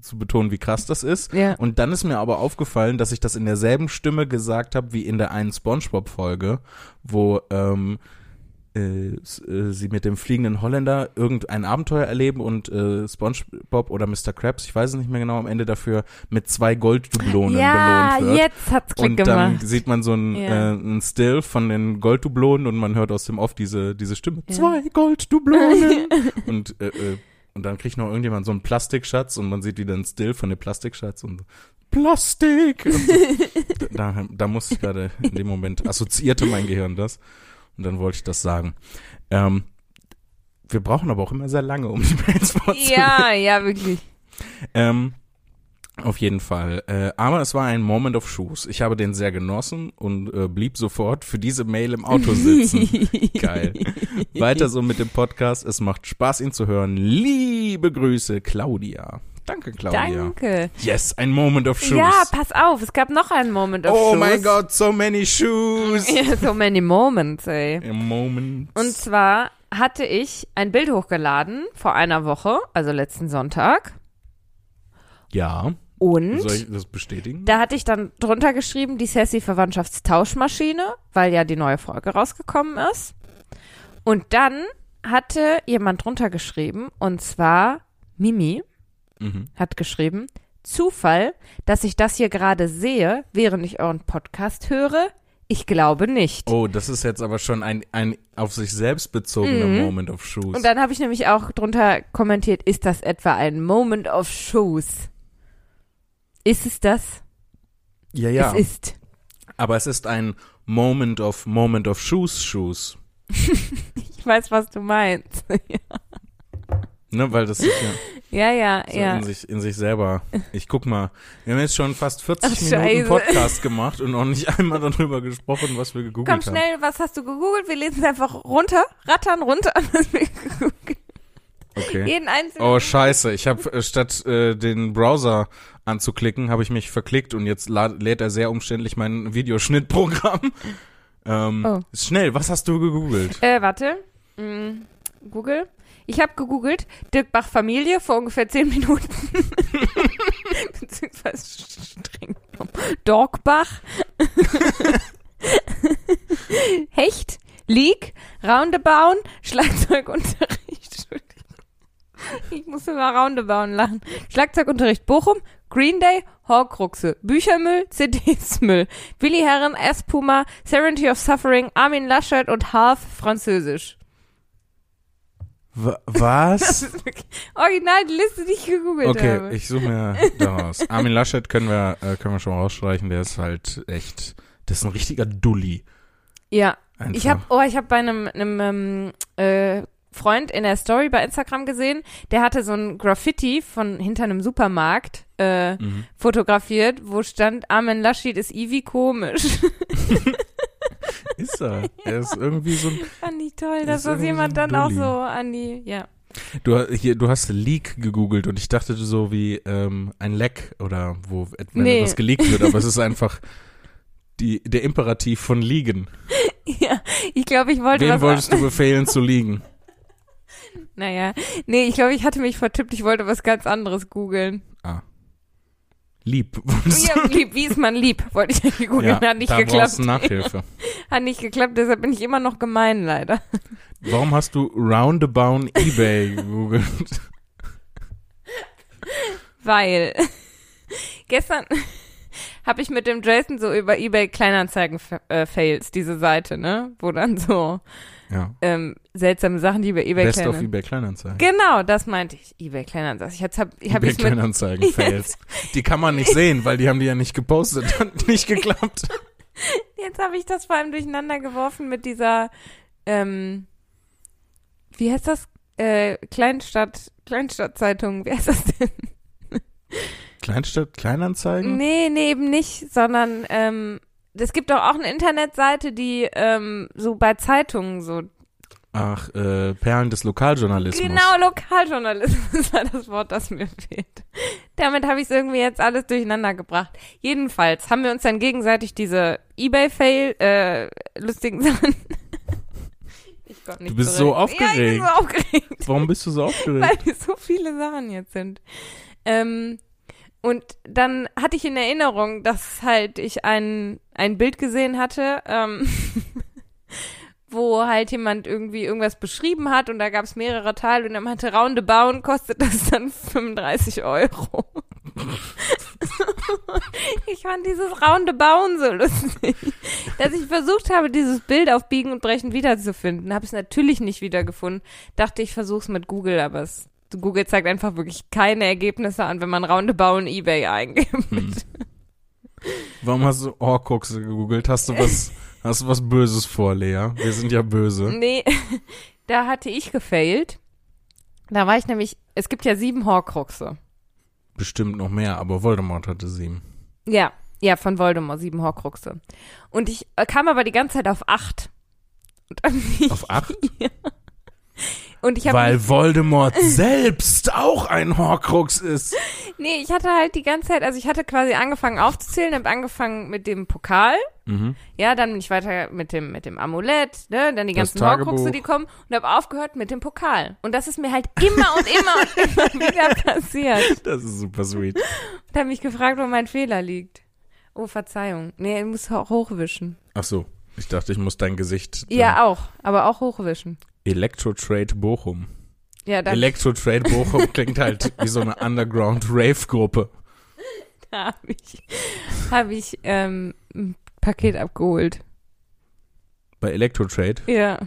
zu betonen, wie krass das ist. Ja. Und dann ist mir aber aufgefallen, dass ich das in derselben Stimme gesagt habe wie in der einen SpongeBob-Folge, wo ähm, äh, äh, sie mit dem fliegenden Holländer irgendein Abenteuer erleben und äh, SpongeBob oder Mr. Krabs, ich weiß es nicht mehr genau, am Ende dafür mit zwei Golddublonen Ja, belohnt wird. jetzt hat's Klick Und dann gemacht. sieht man so ein, Ja. äh, ein Still von den Golddublonen und man hört aus dem Off diese, diese Stimme. Ja. Zwei Golddublonen. und, äh, äh, und dann kriegt noch irgendjemand so einen Plastikschatz und man sieht wieder ein Still von dem Plastikschatz und Plastik. Und so. da, da musste ich gerade in dem Moment assoziierte mein Gehirn das. Und dann wollte ich das sagen. Ähm, wir brauchen aber auch immer sehr lange, um die Mails vorzulesen. Ja, ja, wirklich. Ähm, auf jeden Fall. Äh, aber es war ein Moment of Shoes. Ich habe den sehr genossen und äh, blieb sofort für diese Mail im Auto sitzen. Geil. Weiter so mit dem Podcast. Es macht Spaß, ihn zu hören. Liebe Grüße, Claudia. Danke, Claudia. Danke. Yes, ein Moment of Shoes. Ja, pass auf, es gab noch einen Moment of oh Shoes. mein Gott, so many shoes. So many moments, ey. A moment. Und zwar hatte ich ein Bild hochgeladen vor einer Woche, also letzten Sonntag. ja, Und soll ich das bestätigen? da hatte ich dann drunter geschrieben, die Sassy Verwandtschaftstauschmaschine, weil ja die neue Folge rausgekommen ist. Und dann hatte jemand drunter geschrieben, und zwar Mimi mhm. hat geschrieben, Zufall, dass ich das hier gerade sehe, während ich euren Podcast höre? Ich glaube nicht. Oh, das ist jetzt aber schon ein, ein auf sich selbst bezogener Mhm. Moment of Shoes. Und dann habe ich nämlich auch drunter kommentiert, ist das etwa ein Moment of Shoes? Ist es das? ja, ja. Es ist. Aber es ist ein Moment of Moment of Shoes Shoes. Ich weiß, was du meinst. Ne, weil das ist ja, ja, ja, so ja. in, sich, in sich selber. Ich guck mal, wir haben jetzt schon fast 40 Ach, Minuten Scheiße. Podcast gemacht und noch nicht einmal darüber gesprochen, was wir gegoogelt Komm haben. schnell, was hast du gegoogelt? Wir lesen es einfach runter, rattern runter. was wir gegoogelt- Okay. Jeden einzelnen. Oh scheiße, ich habe äh, statt äh, den Browser anzuklicken, habe ich mich verklickt und jetzt la- lädt er sehr umständlich mein Videoschnittprogramm. Ähm, Oh. Schnell, was hast du gegoogelt? Äh, warte. Mm, Google. Ich habe gegoogelt, Dirk Bach Familie vor ungefähr 10 Minuten. Beziehungsweise streng Dorkbach. Hecht, Leak, Roundabout, Schlagzeugunterricht. Ich muss über Roundabout lachen. Schlagzeugunterricht Bochum, Green Day, Horcruxe, Büchermüll, CDs-Müll, Willi Herren, S. Puma, Serenity of Suffering, Armin Laschet und Half Französisch. W Das was? ist wirklich original die Liste, die ich gegoogelt Okay, habe. ich suche mir daraus. Armin Laschet können wir, äh, können wir schon rausstreichen, der ist halt echt, das ist ein richtiger Dulli. ja, Einfach. ich habe oh, ich habe bei einem, einem ähm, äh, Freund in der Story bei Instagram gesehen, der hatte so ein Graffiti von hinter einem Supermarkt äh, Mhm. fotografiert, wo stand Armin Laschet ist Ivi komisch. Ist er. Er ist irgendwie so ein, Fand ich toll, dass das jemand so dann auch Dulli. so an die, ja. du, hier, du hast Leak gegoogelt und ich dachte so wie ähm, ein Leck oder wo wenn Nee. etwas geleakt wird, aber es ist einfach die, der Imperativ von liegen. Ja, ich glaube, ich wollte Wem wolltest du befehlen zu liegen? Naja, nee, ich glaube, ich hatte mich vertippt, ich wollte was ganz anderes googeln. Ah. Lieb. Ja, lieb, wie ist man lieb? Wollte ich eigentlich googeln, hat nicht da geklappt. Nachhilfe. Hat nicht geklappt, deshalb bin ich immer noch gemein, leider. Warum hast du Roundabout eBay gegoogelt? Weil gestern habe ich mit dem Jason so über eBay Kleinanzeigen äh, Fails, diese Seite, ne? Wo dann so Ja. ähm, seltsame Sachen, die über eBay Best of Kleinanzeigen. eBay Kleinanzeigen. Genau, das meinte ich. eBay Kleinanzeigen. Ich jetzt hab, ich hab eBay Kleinanzeigen Fails. Die kann man nicht sehen, weil die haben die ja nicht gepostet und nicht geklappt. jetzt habe ich das vor allem durcheinander geworfen mit dieser, ähm, wie heißt das? Äh, Kleinstadt, Kleinstadtzeitung. Wie heißt das denn? Kleinstadt Kleinanzeigen? Nee, nee, eben nicht, sondern ähm, es gibt doch auch eine Internetseite, die ähm, so bei Zeitungen so Ach, äh, Perlen des Lokaljournalismus. Genau, Lokaljournalismus war das Wort, das mir fehlt. Damit habe ich es irgendwie jetzt alles durcheinander gebracht. Jedenfalls haben wir uns dann gegenseitig diese Ebay-Fail, äh, lustigen Sachen. Ich komm nicht Du bist so aufgeregt. Ja, ich bin so aufgeregt, Warum bist du so aufgeregt? weil wir so viele Sachen jetzt sind. Ähm, und dann hatte ich in Erinnerung, dass halt ich ein, ein Bild gesehen hatte, ähm, wo halt jemand irgendwie irgendwas beschrieben hat und da gab es mehrere Teile und er meinte, roundabout kostet das dann 35 Euro. ich fand dieses roundabout so lustig, dass ich versucht habe, dieses Bild auf Biegen und Brechen wiederzufinden. Habe es natürlich nicht wiedergefunden. Dachte, ich versuche es mit Google, aber es, Google zeigt einfach wirklich keine Ergebnisse an, wenn man roundabout eBay eingibt. Hm. Warum hast du Horcruxe gegoogelt? Hast du was, hast du was Böses vor, Lea? Wir sind ja böse. Nee, da hatte ich gefailt. Da war ich nämlich, es gibt ja sieben Horcruxe. Bestimmt noch mehr, aber Voldemort hatte sieben. Ja, ja, von Voldemort, sieben Horcruxe. Und ich kam aber die ganze Zeit auf acht. Auf acht? Und ich Weil Voldemort selbst auch ein Horcrux ist. nee, ich hatte halt die ganze Zeit, also ich hatte quasi angefangen aufzuzählen, habe angefangen mit dem Pokal, Mhm. ja, dann bin ich weiter mit dem mit dem Amulett, ne, dann die ganzen Horcruxe, die kommen und habe aufgehört mit dem Pokal. Und das ist mir halt immer und immer und immer wieder passiert. Das ist super sweet. Und habe mich gefragt, wo mein Fehler liegt. Oh, Verzeihung. Nee, ich muss hochwischen. Ach so. Ich dachte, ich muss dein Gesicht. Ja, auch, aber auch hochwischen. Electrotrade Bochum. Ja, dann Electrotrade Bochum klingt halt wie so eine Underground-Rave-Gruppe. habe ich, hab ich ähm, ein Paket abgeholt. Bei Electrotrade Ja.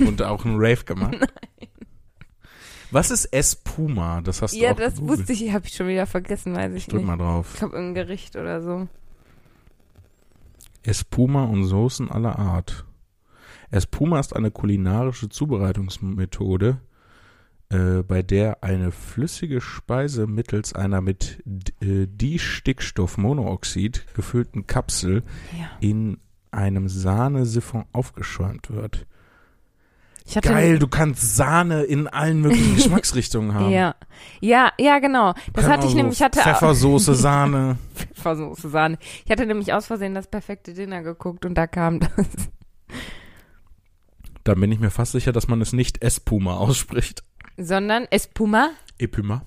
und auch einen Rave gemacht. Was ist Espuma? Das hast du Ja, auch das gegoogelt. wusste ich, habe ich schon wieder vergessen, weiß ich Drück nicht. mal drauf. Ich glaube, irgendein Gericht oder so. Espuma und Soßen aller Art. Espuma ist eine kulinarische Zubereitungsmethode, äh, bei der eine flüssige Speise mittels einer mit äh, Distickstoffmonoxid gefüllten Kapsel Ja. in einem Sahnesiphon aufgeschäumt wird. Geil, du kannst Sahne in allen möglichen Geschmacksrichtungen haben. Ja. Ja, ja, genau. Das hatte ich so nämlich, ich hatte Pfeffersoße, Sahne. Pfeffersoße Sahne. Ich hatte nämlich aus Versehen das perfekte Dinner geguckt und da kam das. Da bin ich mir fast sicher, dass man es nicht Espuma ausspricht. Sondern Espuma. Epuma.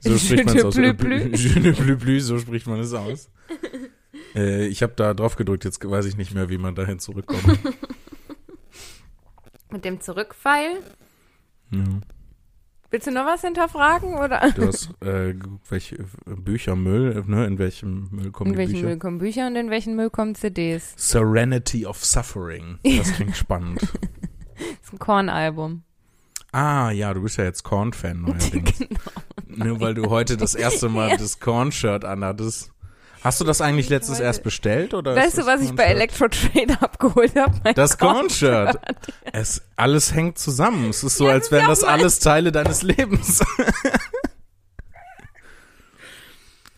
So spricht man es aus. So spricht man es aus. Ich habe da drauf gedrückt, jetzt weiß ich nicht mehr, wie man dahin zurückkommt. Mit dem Zurückpfeil. Ja. Willst du noch was hinterfragen oder? Du hast äh, welche Bücher Müll, ne? In welchem Müll kommen In die welchen Bücher? Müll kommen Bücher und in welchen Müll kommen CDs? Serenity of Suffering. Das klingt spannend. Das ist ein Korn-Album. Ah, ja, du bist ja jetzt Korn-Fan neuerdings. Nur weil du heute das erste Mal Ja. das Korn-Shirt anhattest. Hast du das eigentlich letztens Heute- erst bestellt? Oder Weißt ist du, was ich bei? Electro-Trade abgeholt habe? Das Korn-Shirt. Es, alles hängt zusammen. Es ist so, Ja, als wären ist das alles Teile deines Lebens.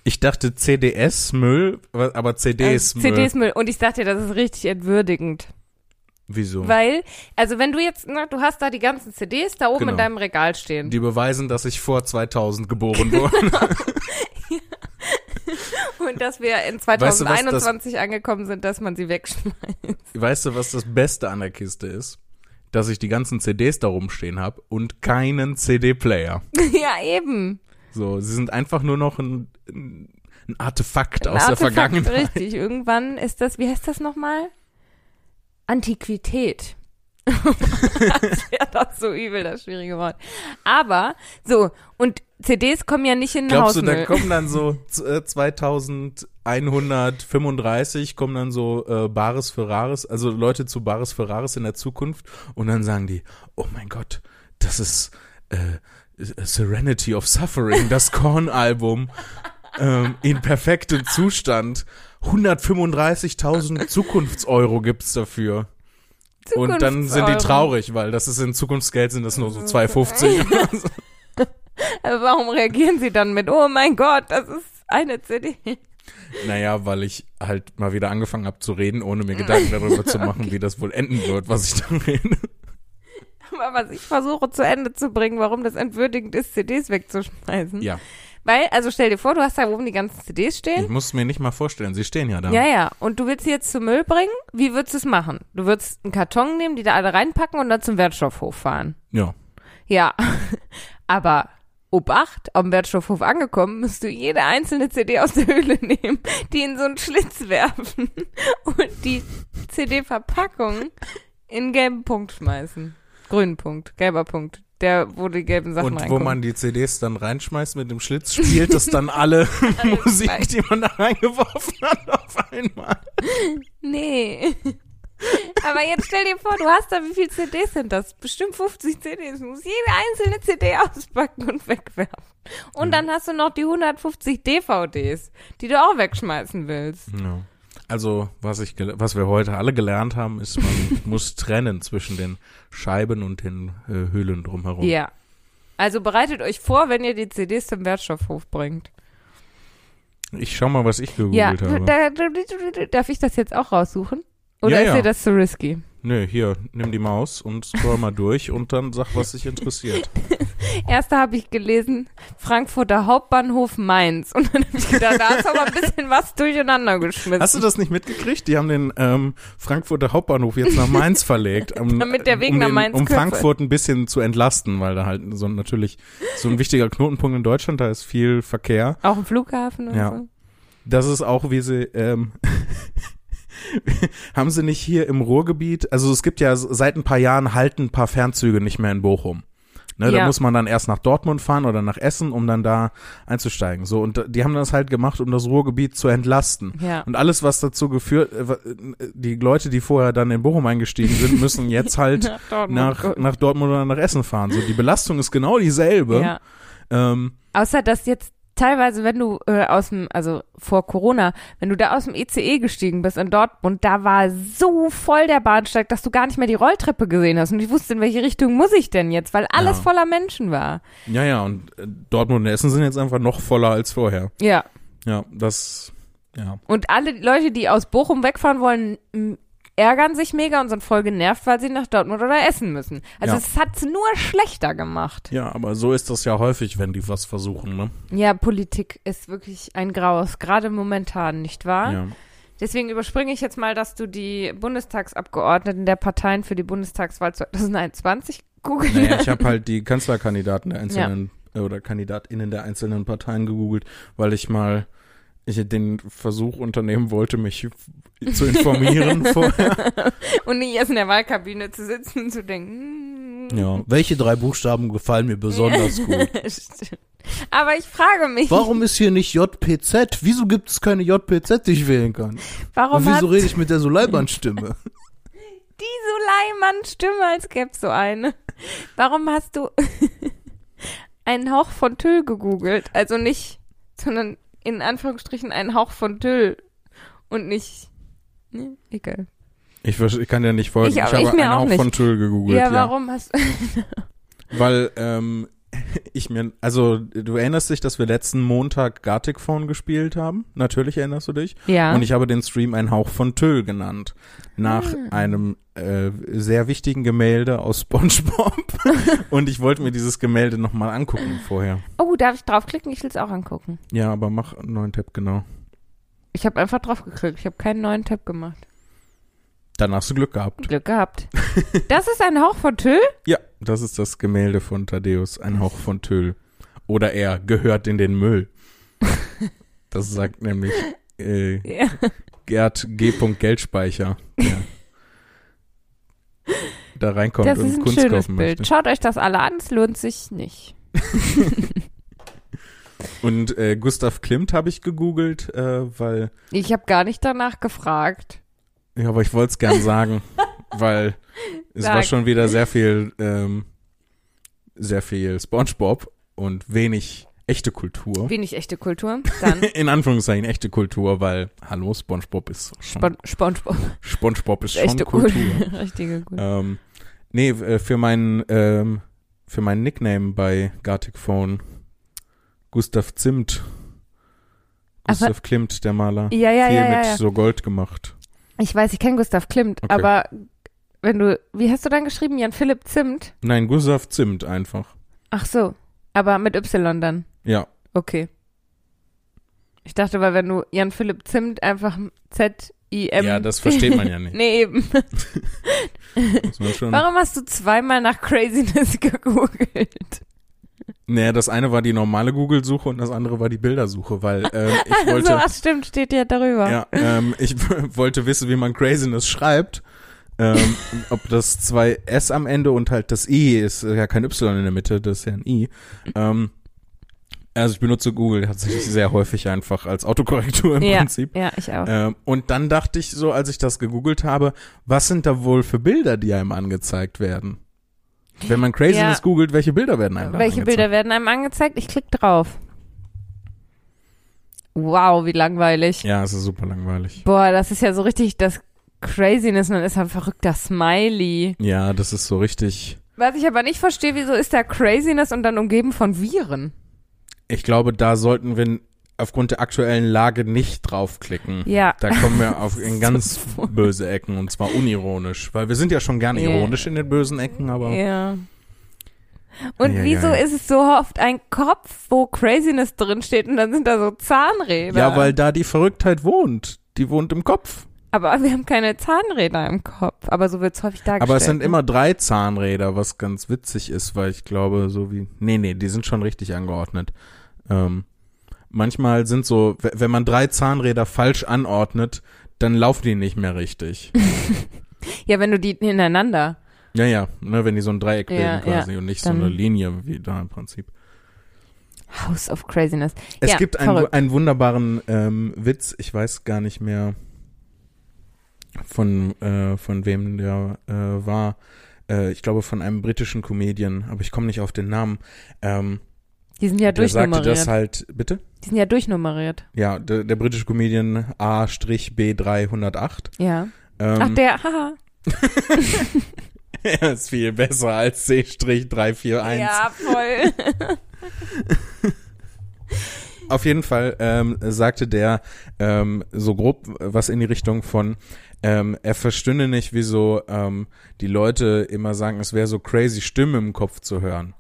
Ich dachte CDS-Müll, aber CDs-Müll. CDs-Müll. Und ich dachte das ist richtig entwürdigend. Wieso? Weil, also wenn du jetzt, na, du hast da die ganzen CDs da oben Genau. in deinem Regal stehen. Die beweisen, dass ich vor 2000 geboren wurde. und dass wir in Weißt du, 2021 angekommen sind, dass man sie wegschmeißt. weißt du, was das Beste an der Kiste ist? Dass ich die ganzen CDs da rumstehen habe und keinen CD-Player. ja, eben. So, sie sind einfach nur noch ein, ein Artefakt Ein aus Artefakt, der Vergangenheit. Richtig. Irgendwann ist das, wie heißt das nochmal? Antiquität. das wäre doch so übel, das schwierige Wort. Aber, so, und CDs kommen ja nicht in den Glaubst du, da Hausmüll. kommen dann so äh, 2135 kommen dann so äh, Bares Ferraris, also Leute zu Bares Ferraris in der Zukunft und dann sagen die, oh mein Gott, das ist äh, Serenity of Suffering, das Korn-Album ähm, in perfektem Zustand. 135.000 Zukunftseuro gibt's dafür. Und dann sind die traurig, weil das ist in Zukunftsgeld sind das nur so 2,50. Aber warum reagieren sie dann mit, oh mein Gott, das ist eine CD? Naja, weil ich halt mal wieder angefangen habe zu reden, ohne mir Gedanken darüber zu machen, wie das wohl enden wird, was ich da rede. Aber was ich versuche zu Ende zu bringen, warum das entwürdigend ist, CDs wegzuschmeißen. Ja, Weil, also stell dir vor, du hast da oben die ganzen CDs ich stehen. muss es mir nicht mal vorstellen, sie stehen ja da. Ja, ja. Und du willst sie jetzt zum Müll bringen? Wie würdest du es machen? Du würdest einen Karton nehmen, die da alle reinpacken und dann zum Wertstoffhof fahren. Ja. Ja. Aber Obacht, am Wertstoffhof angekommen, musst du jede einzelne CD aus der Höhle nehmen, die in so einen Schlitz werfen und die CD-Verpackung in einen gelben Punkt schmeißen. Grünen Punkt, gelber Punkt. Der, wo die gelben Sachen Und wo reinkommen. man die CDs dann reinschmeißt mit dem Schlitz, spielt es dann alle Musik, die man da reingeworfen hat, auf einmal. Nee. Aber jetzt stell dir vor, du hast da, wie viele CDs sind das? Bestimmt 50 CDs. Du musst jede einzelne CD auspacken und wegwerfen. Und dann hast du noch die 150 DVDs, die du auch wegschmeißen willst. Ja. Also, was ich, was wir heute alle gelernt haben, ist, man muss trennen zwischen den Scheiben und den äh, Höhlen drumherum. Ja. Also bereitet euch vor, wenn ihr die CDs zum Wertstoffhof bringt. Ich schau mal, was ich gegoogelt Ja, habe. da, da, da, darf ich das jetzt auch raussuchen? Oder Ja, ist dir das zu risky? Nö, hier, nimm die Maus und scroll mal durch und dann sag, was dich interessiert. Erste habe ich gelesen, Frankfurter Hauptbahnhof Mainz. Und dann habe ich gedacht, da hast du aber ein bisschen was durcheinander geschmissen. Hast du das nicht mitgekriegt? Die haben den ähm, Frankfurter Hauptbahnhof jetzt nach Mainz verlegt. Um, Damit der Weg um nach den, Mainz Um kürzer Frankfurt ein bisschen zu entlasten, weil da halt so natürlich so ein wichtiger Knotenpunkt in Deutschland, da ist viel Verkehr. Auch im Flughafen und Ja. so. Das ist auch, wie sie, ähm, haben sie nicht hier im Ruhrgebiet, also es gibt ja seit ein paar Jahren halten ein paar Fernzüge nicht mehr in Bochum. Ne, Da Ja. muss man dann erst nach Dortmund fahren oder nach Essen, um dann da einzusteigen. So, und die haben das halt gemacht, um das Ruhrgebiet zu entlasten. Ja. Und alles, was dazu geführt, äh, äh, die Leute, die vorher dann in Bochum eingestiegen sind, müssen jetzt halt Nach Dortmund. nach, nach Dortmund oder nach Essen fahren. So, die Belastung ist genau dieselbe. ja. Ähm, Außer, dass jetzt teilweise, wenn du äh, aus dem, also vor Corona, wenn du da aus dem ECE gestiegen bist in Dortmund, da war so voll der Bahnsteig, dass du gar nicht mehr die Rolltreppe gesehen hast. Und ich wusste, in welche Richtung muss ich denn jetzt, weil alles Ja. voller Menschen war. ja, ja, und äh, Dortmund und Essen sind jetzt einfach noch voller als vorher. Ja. Ja, das, ja. Und alle Leute, die aus Bochum wegfahren wollen, ärgern sich mega und sind voll genervt, weil sie nach Dortmund oder Essen müssen. Also Ja. es hat's nur schlechter gemacht. Ja, aber so ist das ja häufig, wenn die was versuchen, ne? Ja, Politik ist wirklich ein Graus, gerade momentan, nicht wahr? Ja. Deswegen überspringe ich jetzt mal, dass du die Bundestagsabgeordneten der Parteien für die Bundestagswahl 2021 googeln Naja, ich habe halt die Kanzlerkandidaten der einzelnen äh, oder KandidatInnen der einzelnen Parteien gegoogelt, weil ich mal ich den Versuch unternehmen wollte, mich zu informieren vorher. und nicht erst in der Wahlkabine zu sitzen und zu denken, hm. Ja. Welche drei Buchstaben gefallen mir besonders gut? Aber ich frage mich, Warum ist hier nicht JPZ? Wieso gibt es keine JPZ, die ich wählen kann? warum Und wieso rede ich mit der Soleiban-Stimme? die Suleiman-Stimme, als gäbe so eine? Warum hast du einen Hauch von Tüll gegoogelt? Also nicht, sondern in Anführungsstrichen einen Hauch von Tüll und nicht, ne, egal. Ich, ich kann dir nicht folgen. Ich Ich, habe ich mir einen auch Hauch nicht. von Tüll gegoogelt. ja, Ja, warum hast Weil ähm, ich mir, also du erinnerst dich, dass wir letzten Montag Gartic Phone gespielt haben? Natürlich erinnerst du dich. Ja. Und ich habe den Stream ein Hauch von Tüll genannt. Nach Ah. einem äh, sehr wichtigen Gemälde aus SpongeBob. Und ich wollte mir dieses Gemälde nochmal angucken vorher. oh, darf ich draufklicken? Ich will es auch angucken. Ja, aber mach einen neuen Tab, genau. Ich habe einfach draufgeklickt. Ich habe keinen neuen Tab gemacht. Dann hast du Glück gehabt. Glück gehabt. Das ist ein Hauch von Tüll? Ja, das ist das Gemälde von Thaddeus, ein Hauch von Tüll. Oder er gehört in den Müll. Das sagt nämlich äh, Ja. Gerd G. Geldspeicher, der da reinkommt Das und ist ein Kunst kaufen Bild. möchte. Schaut euch das alle an, es lohnt sich nicht. Und äh, Gustav Klimt habe ich gegoogelt, äh, weil, Ich habe gar nicht danach gefragt. Ja, aber ich wollte es gern sagen, weil es Sag. war schon wieder sehr viel, ähm, sehr viel SpongeBob und wenig echte Kultur. Wenig echte Kultur. Dann In Anführungszeichen echte Kultur, weil, hallo, SpongeBob ist schon, Spon Spongebob. SpongeBob ist schon Echte Kultur. Kultur. Richtige Kultur. Ähm, nee, äh, für meinen, ähm, für meinen Nickname bei Gartic Phone, Gustav Zimt. Gustav Klimt, der Maler. Ja, ja, Viel ja, ja, mit ja. so Gold gemacht. Ich weiß, ich kenne Gustav Klimt, Okay. aber wenn du, wie hast du dann geschrieben? Jan Philipp Zimt? Nein, Gustav Zimt einfach. Ach so, aber mit Y dann. Ja. Okay. Ich dachte, weil wenn du Jan Philipp Zimt einfach Z-I-M. ja, das versteht man ja nicht. nee, eben. Warum hast du zweimal nach Craziness gegoogelt? Naja, das eine war die normale Google-Suche und das andere war die Bildersuche, weil ähm, ich wollte. so, ach stimmt, steht ja darüber. Ja, ähm, ich wollte wissen, wie man Craziness schreibt. Ähm, ob das zwei S am Ende und halt das I ist ja kein Y in der Mitte, das ist ja ein I. Ähm, also ich benutze Google tatsächlich sehr häufig einfach als Autokorrektur im Ja. Prinzip. Ja, ich auch. Ähm, und dann dachte ich so, als ich das gegoogelt habe, was sind da wohl für Bilder, die einem angezeigt werden? Wenn man Craziness Ja. googelt, welche Bilder werden einem Welche angezeigt? Bilder werden einem angezeigt? Ich klicke drauf. Wow, wie langweilig. Ja, es ist super langweilig. Boah, das ist ja so richtig das Craziness. Man ist ein verrückter Smiley. Ja, das ist so richtig. Was ich aber nicht verstehe, wieso ist da Craziness und dann umgeben von Viren? Ich glaube, da sollten wir aufgrund der aktuellen Lage nicht draufklicken. Ja. Da kommen wir auf in ganz böse Ecken und zwar unironisch, weil wir sind ja schon gerne ironisch in den bösen Ecken, aber Ja. Und Ja, wieso ja, ja. ist es so oft ein Kopf, wo Craziness drin steht und dann sind da so Zahnräder? ja, weil da die Verrücktheit wohnt. Die wohnt im Kopf. Aber wir haben keine Zahnräder im Kopf. Aber so wird's häufig dargestellt. Aber es sind ne? immer drei Zahnräder, was ganz witzig ist, weil ich glaube, so wie. Nee, nee, die sind schon richtig angeordnet. Ähm, manchmal sind so, wenn man drei Zahnräder falsch anordnet, dann laufen die nicht mehr richtig. Ja, wenn du die hintereinander. ja, ja, ne, wenn die so ein Dreieck bilden Ja, quasi und nicht so eine Linie wie da im Prinzip. House of Craziness. Es Ja, gibt einen, einen wunderbaren ähm, Witz, ich weiß gar nicht mehr von, äh, von wem der äh, war. Äh, ich glaube von einem britischen Comedian, aber ich komme nicht auf den Namen. Ähm, Die sind ja der sagte durchnummeriert. das halt, bitte? Die sind ja durchnummeriert. Ja, der, der britische Comedian A-B308. Ja. Ähm, Ach, der, haha. er ist viel besser als C-341. Ja, voll. Auf jeden Fall ähm, sagte der ähm, so grob was in die Richtung von, ähm, er verstünde nicht, wieso ähm, die Leute immer sagen, es wäre so crazy, Stimmen im Kopf zu hören.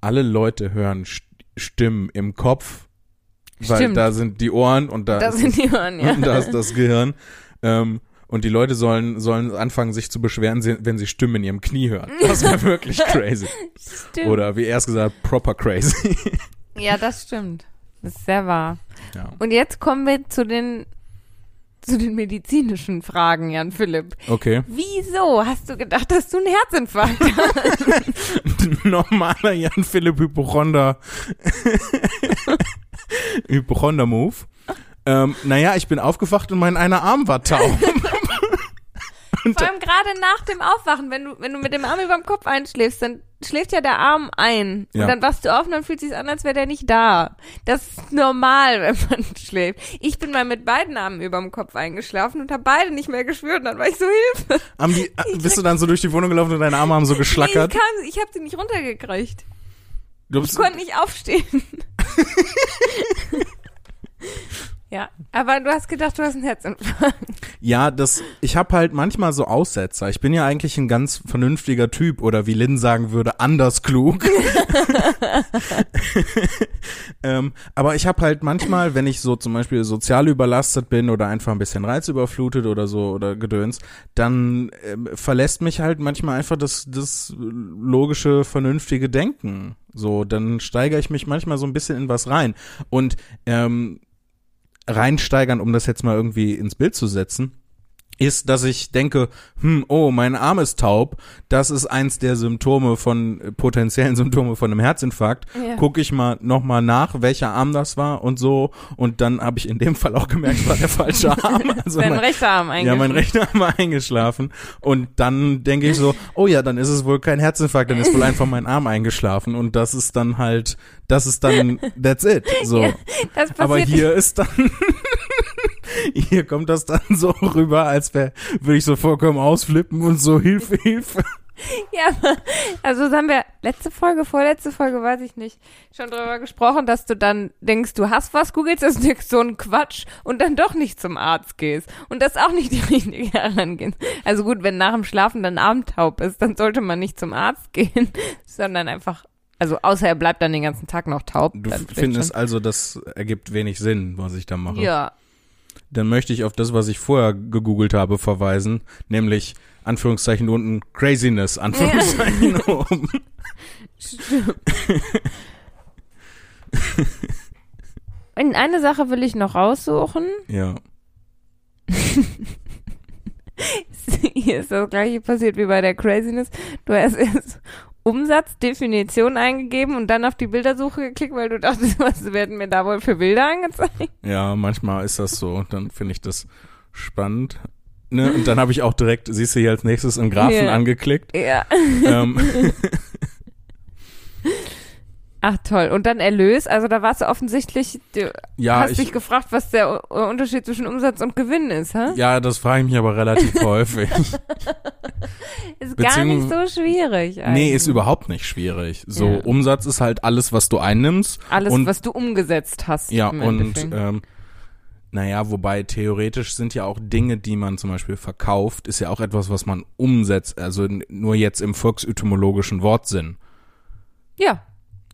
Alle Leute hören St Stimmen im Kopf, weil Stimmt. da sind die Ohren und da, Da ist, sind die Ohren, ja. und da ist das Gehirn. Ähm, und die Leute sollen, sollen anfangen, sich zu beschweren, wenn sie Stimmen in ihrem Knie hören. Das wäre wirklich crazy. Stimmt. Oder wie er es gesagt, proper crazy. Ja, das stimmt. Das ist sehr wahr. ja. Und jetzt kommen wir zu den zu den medizinischen Fragen, Jan Philipp. Okay. Wieso hast du gedacht, dass du einen Herzinfarkt hast? normaler Jan Philipp Hypochonder Hypochonder Move. Ähm, naja, ich bin aufgewacht und mein einer Arm war taub. Vor allem gerade nach dem Aufwachen, wenn du, wenn du mit dem Arm über dem Kopf einschläfst, dann schläft ja der Arm ein. Ja. Und dann wachst du auf und dann fühlt es sich an, als wäre der nicht da. Das ist normal, wenn man schläft. Ich bin mal mit beiden Armen über dem Kopf eingeschlafen und habe beide nicht mehr gespürt. Und dann war ich so Hilfe. Die, äh, bist du dann so durch die Wohnung gelaufen und deine Arme haben so geschlackert? Ich, kam, ich habe sie nicht runtergekriegt. Du Ich konnte nicht aufstehen. ja, aber du hast gedacht, du hast einen Herzinfarkt. ja, das, ich habe halt manchmal so Aussetzer. Ich bin ja eigentlich ein ganz vernünftiger Typ oder wie Lynn sagen würde, anders klug. ähm, aber ich habe halt manchmal, wenn ich so zum Beispiel sozial überlastet bin oder einfach ein bisschen reizüberflutet oder so oder gedöns, dann ähm, verlässt mich halt manchmal einfach das, das logische, vernünftige Denken. So, dann steigere ich mich manchmal so ein bisschen in was rein. Und ähm, reinsteigern, um das jetzt mal irgendwie ins Bild zu setzen. Ist, dass ich denke, hm, oh, mein Arm ist taub. Das ist eins der Symptome von äh, potenziellen Symptome von einem Herzinfarkt. Ja. Gucke ich mal noch mal nach, welcher Arm das war und so. Und dann habe ich in dem Fall auch gemerkt, war der falsche Arm. Also Dein mein, rechter Arm eigentlich. ja, mein rechter Arm war eingeschlafen. Und dann denke ich so, oh ja, dann ist es wohl kein Herzinfarkt, dann ist wohl einfach mein Arm eingeschlafen. Und das ist dann halt, das ist dann, that's it. So. Ja, Aber hier ist dann, hier kommt das dann so rüber, als wäre, würde ich so vollkommen ausflippen und so Hilfe, Hilfe. Ja, also das haben wir letzte Folge, vorletzte Folge, weiß ich nicht, schon drüber gesprochen, dass du dann denkst, du hast was, googelst, das ist so ein Quatsch und dann doch nicht zum Arzt gehst. Und das auch nicht die richtige Herangehen. Also gut, wenn nach dem Schlafen dann armtaub ist, dann sollte man nicht zum Arzt gehen, sondern einfach, also außer er bleibt dann den ganzen Tag noch taub. Du findest also, das ergibt wenig Sinn, was ich da schon. mache. Ja, Dann möchte ich auf das, was ich vorher gegoogelt habe, verweisen, nämlich Anführungszeichen unten Craziness, Anführungszeichen oben. stimmt. In eine Sache will ich noch raussuchen. Ja. Hier ist das gleiche passiert wie bei der Craziness. Du hast erst Umsatzdefinition eingegeben und dann auf die Bildersuche geklickt, weil du dachtest, was werden mir da wohl für Bilder angezeigt? Ja, manchmal ist das so. Dann finde ich das spannend. Ne? Und dann habe ich auch direkt, siehst du hier als nächstes einen Graphen Ja. angeklickt. Ja. ähm, Ach toll. Und dann Erlös, also da warst du offensichtlich, du ja, hast ich, dich gefragt, was der Unterschied zwischen Umsatz und Gewinn ist, hä? ja, das frage ich mich aber relativ häufig. Ist gar nicht so schwierig. Eigentlich. Nee, ist überhaupt nicht schwierig. So, Ja. Umsatz ist halt alles, was du einnimmst. Alles, und- was du umgesetzt hast. Ja, und ähm, naja, wobei theoretisch sind ja auch Dinge, die man zum Beispiel verkauft, ist ja auch etwas, was man umsetzt, also nur jetzt im volksetymologischen Wortsinn. ja.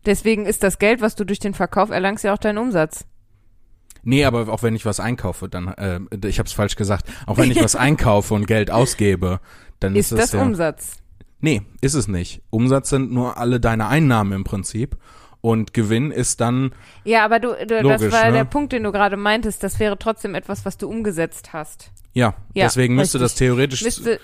Deswegen ist das Geld, was du durch den Verkauf erlangst, ja auch dein Umsatz. Nee, aber auch wenn ich was einkaufe, dann, äh, ich habe es falsch gesagt, auch wenn ich was einkaufe und Geld ausgebe, dann ist, Ist das ja, Umsatz? Nee, ist es nicht. Umsatz sind nur alle deine Einnahmen im Prinzip und Gewinn ist dann, Ja, aber du, du das Logisch, war ne? der Punkt, den du gerade meintest. Das wäre trotzdem etwas, was du umgesetzt hast. ja, Ja, deswegen müsste richtig. das theoretisch, Müsste,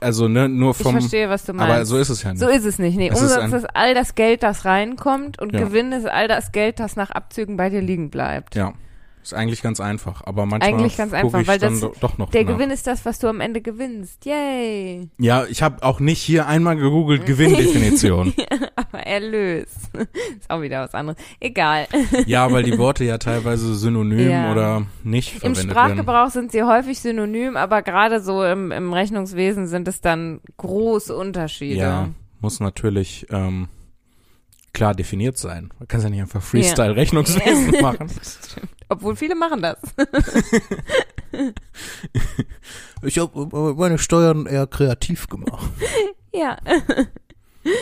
also ne, nur ich vom, verstehe, was du meinst. aber so ist es ja nicht. So ist es nicht. Nee, Es ist Umsatz ein- ist all das Geld, das reinkommt und Ja. Gewinn ist all das Geld, das nach Abzügen bei dir liegen bleibt. Ja, ist eigentlich ganz einfach, aber manchmal Eigentlich ganz einfach, weil dann das- do- doch noch Der nach. Gewinn ist das, was du am Ende gewinnst. Yay. Ja, ich habe auch nicht hier einmal gegoogelt Gewinndefinition. Aber Erlös. ist auch wieder was anderes. Egal. ja, weil die Worte ja teilweise synonym Ja. oder nicht Im verwendet werden. Sprachgebrauch sind sie häufig synonym, aber gerade so im, im Rechnungswesen sind es dann große Unterschiede. Ja, muss natürlich ähm, klar definiert sein. Man kann ja nicht einfach Freestyle-Rechnungswesen machen. Stimmt. Obwohl viele machen das. Ich habe meine Steuern eher kreativ gemacht. Ja.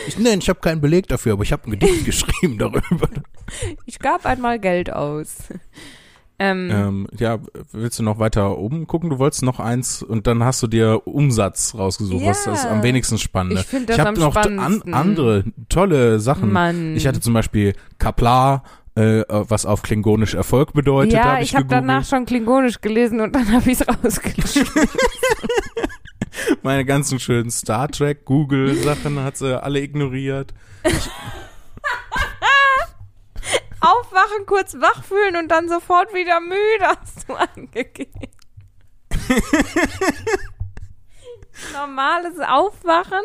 Ich, nein, ich habe keinen Beleg dafür, aber ich habe ein Gedicht geschrieben darüber. Ich gab einmal Geld aus. Ähm, Ähm, ja, willst du noch weiter oben gucken? Du wolltest noch eins und dann hast du dir Umsatz rausgesucht, was Ja. das am wenigsten spannende. Ich finde das ich habe noch an, andere tolle Sachen. Mann. Ich hatte zum Beispiel Kapla, äh, was auf Klingonisch Erfolg bedeutet. ja, hab ich, ich habe danach schon Klingonisch gelesen und dann habe ich es rausgeschrieben. Meine ganzen schönen Star Trek Google Sachen hat sie alle ignoriert. Aufwachen, kurz wach fühlen und dann sofort wieder müde, hast du angegeben. Normales Aufwachen.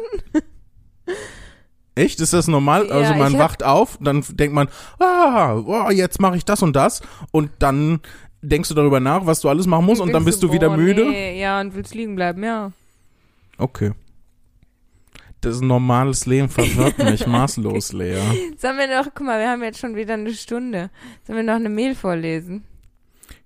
Echt? Ist das normal? Ja, also man wacht auf, dann denkt man, ah, oh, jetzt mache ich das und das und dann denkst du darüber nach, was du alles machen musst und dann Willst bist du wieder boah, müde. Nee, ja, und willst liegen bleiben, ja. Okay. Das ist ein normales Leben verwirrt mich maßlos, Lea. Sollen wir noch, guck mal, wir haben jetzt schon wieder eine Stunde. Sollen wir noch eine Mail vorlesen?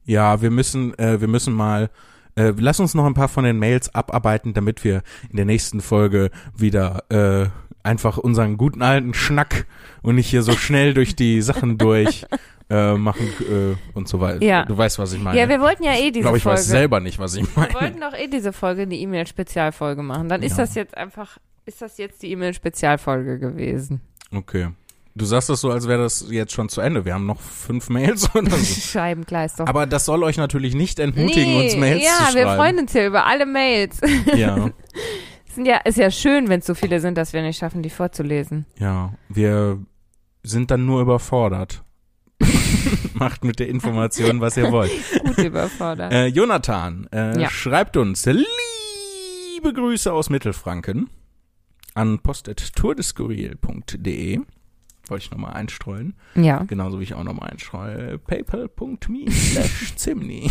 Ja, wir müssen, äh, wir müssen mal, äh, lass uns noch ein paar von den Mails abarbeiten, damit wir in der nächsten Folge wieder äh, einfach unseren guten alten Schnack und nicht hier so schnell durch die Sachen durch äh, machen äh, und so weiter. Ja. Du weißt, was ich meine. Ja, wir wollten ja eh ich diese glaube, ich Folge. weiß selber nicht, was ich wir meine. wollten doch eh diese Folge eine E-Mail-Spezialfolge machen. Dann ist Ja. das jetzt einfach, ist das jetzt die E-Mail-Spezialfolge gewesen. Okay. Du sagst das so, als wäre das jetzt schon zu Ende. Wir haben noch fünf Mails oder so. Scheibenkleister. Aber das soll euch natürlich nicht entmutigen, uns Mails ja, zu schreiben. wir freuen uns ja über alle Mails. Ja, Sind ja, ist ja schön, wenn es so viele sind, dass wir nicht schaffen, die vorzulesen. ja. Wir sind dann nur überfordert. Macht mit der Information, was ihr wollt. Gut überfordert. Äh, Jonathan äh, Ja. schreibt uns liebe Grüße aus Mittelfranken an post.tourdeskurril.de. Wollte ich nochmal einstreuen. ja. Genauso wie ich auch nochmal einstreue. paypal.me slash Zimni.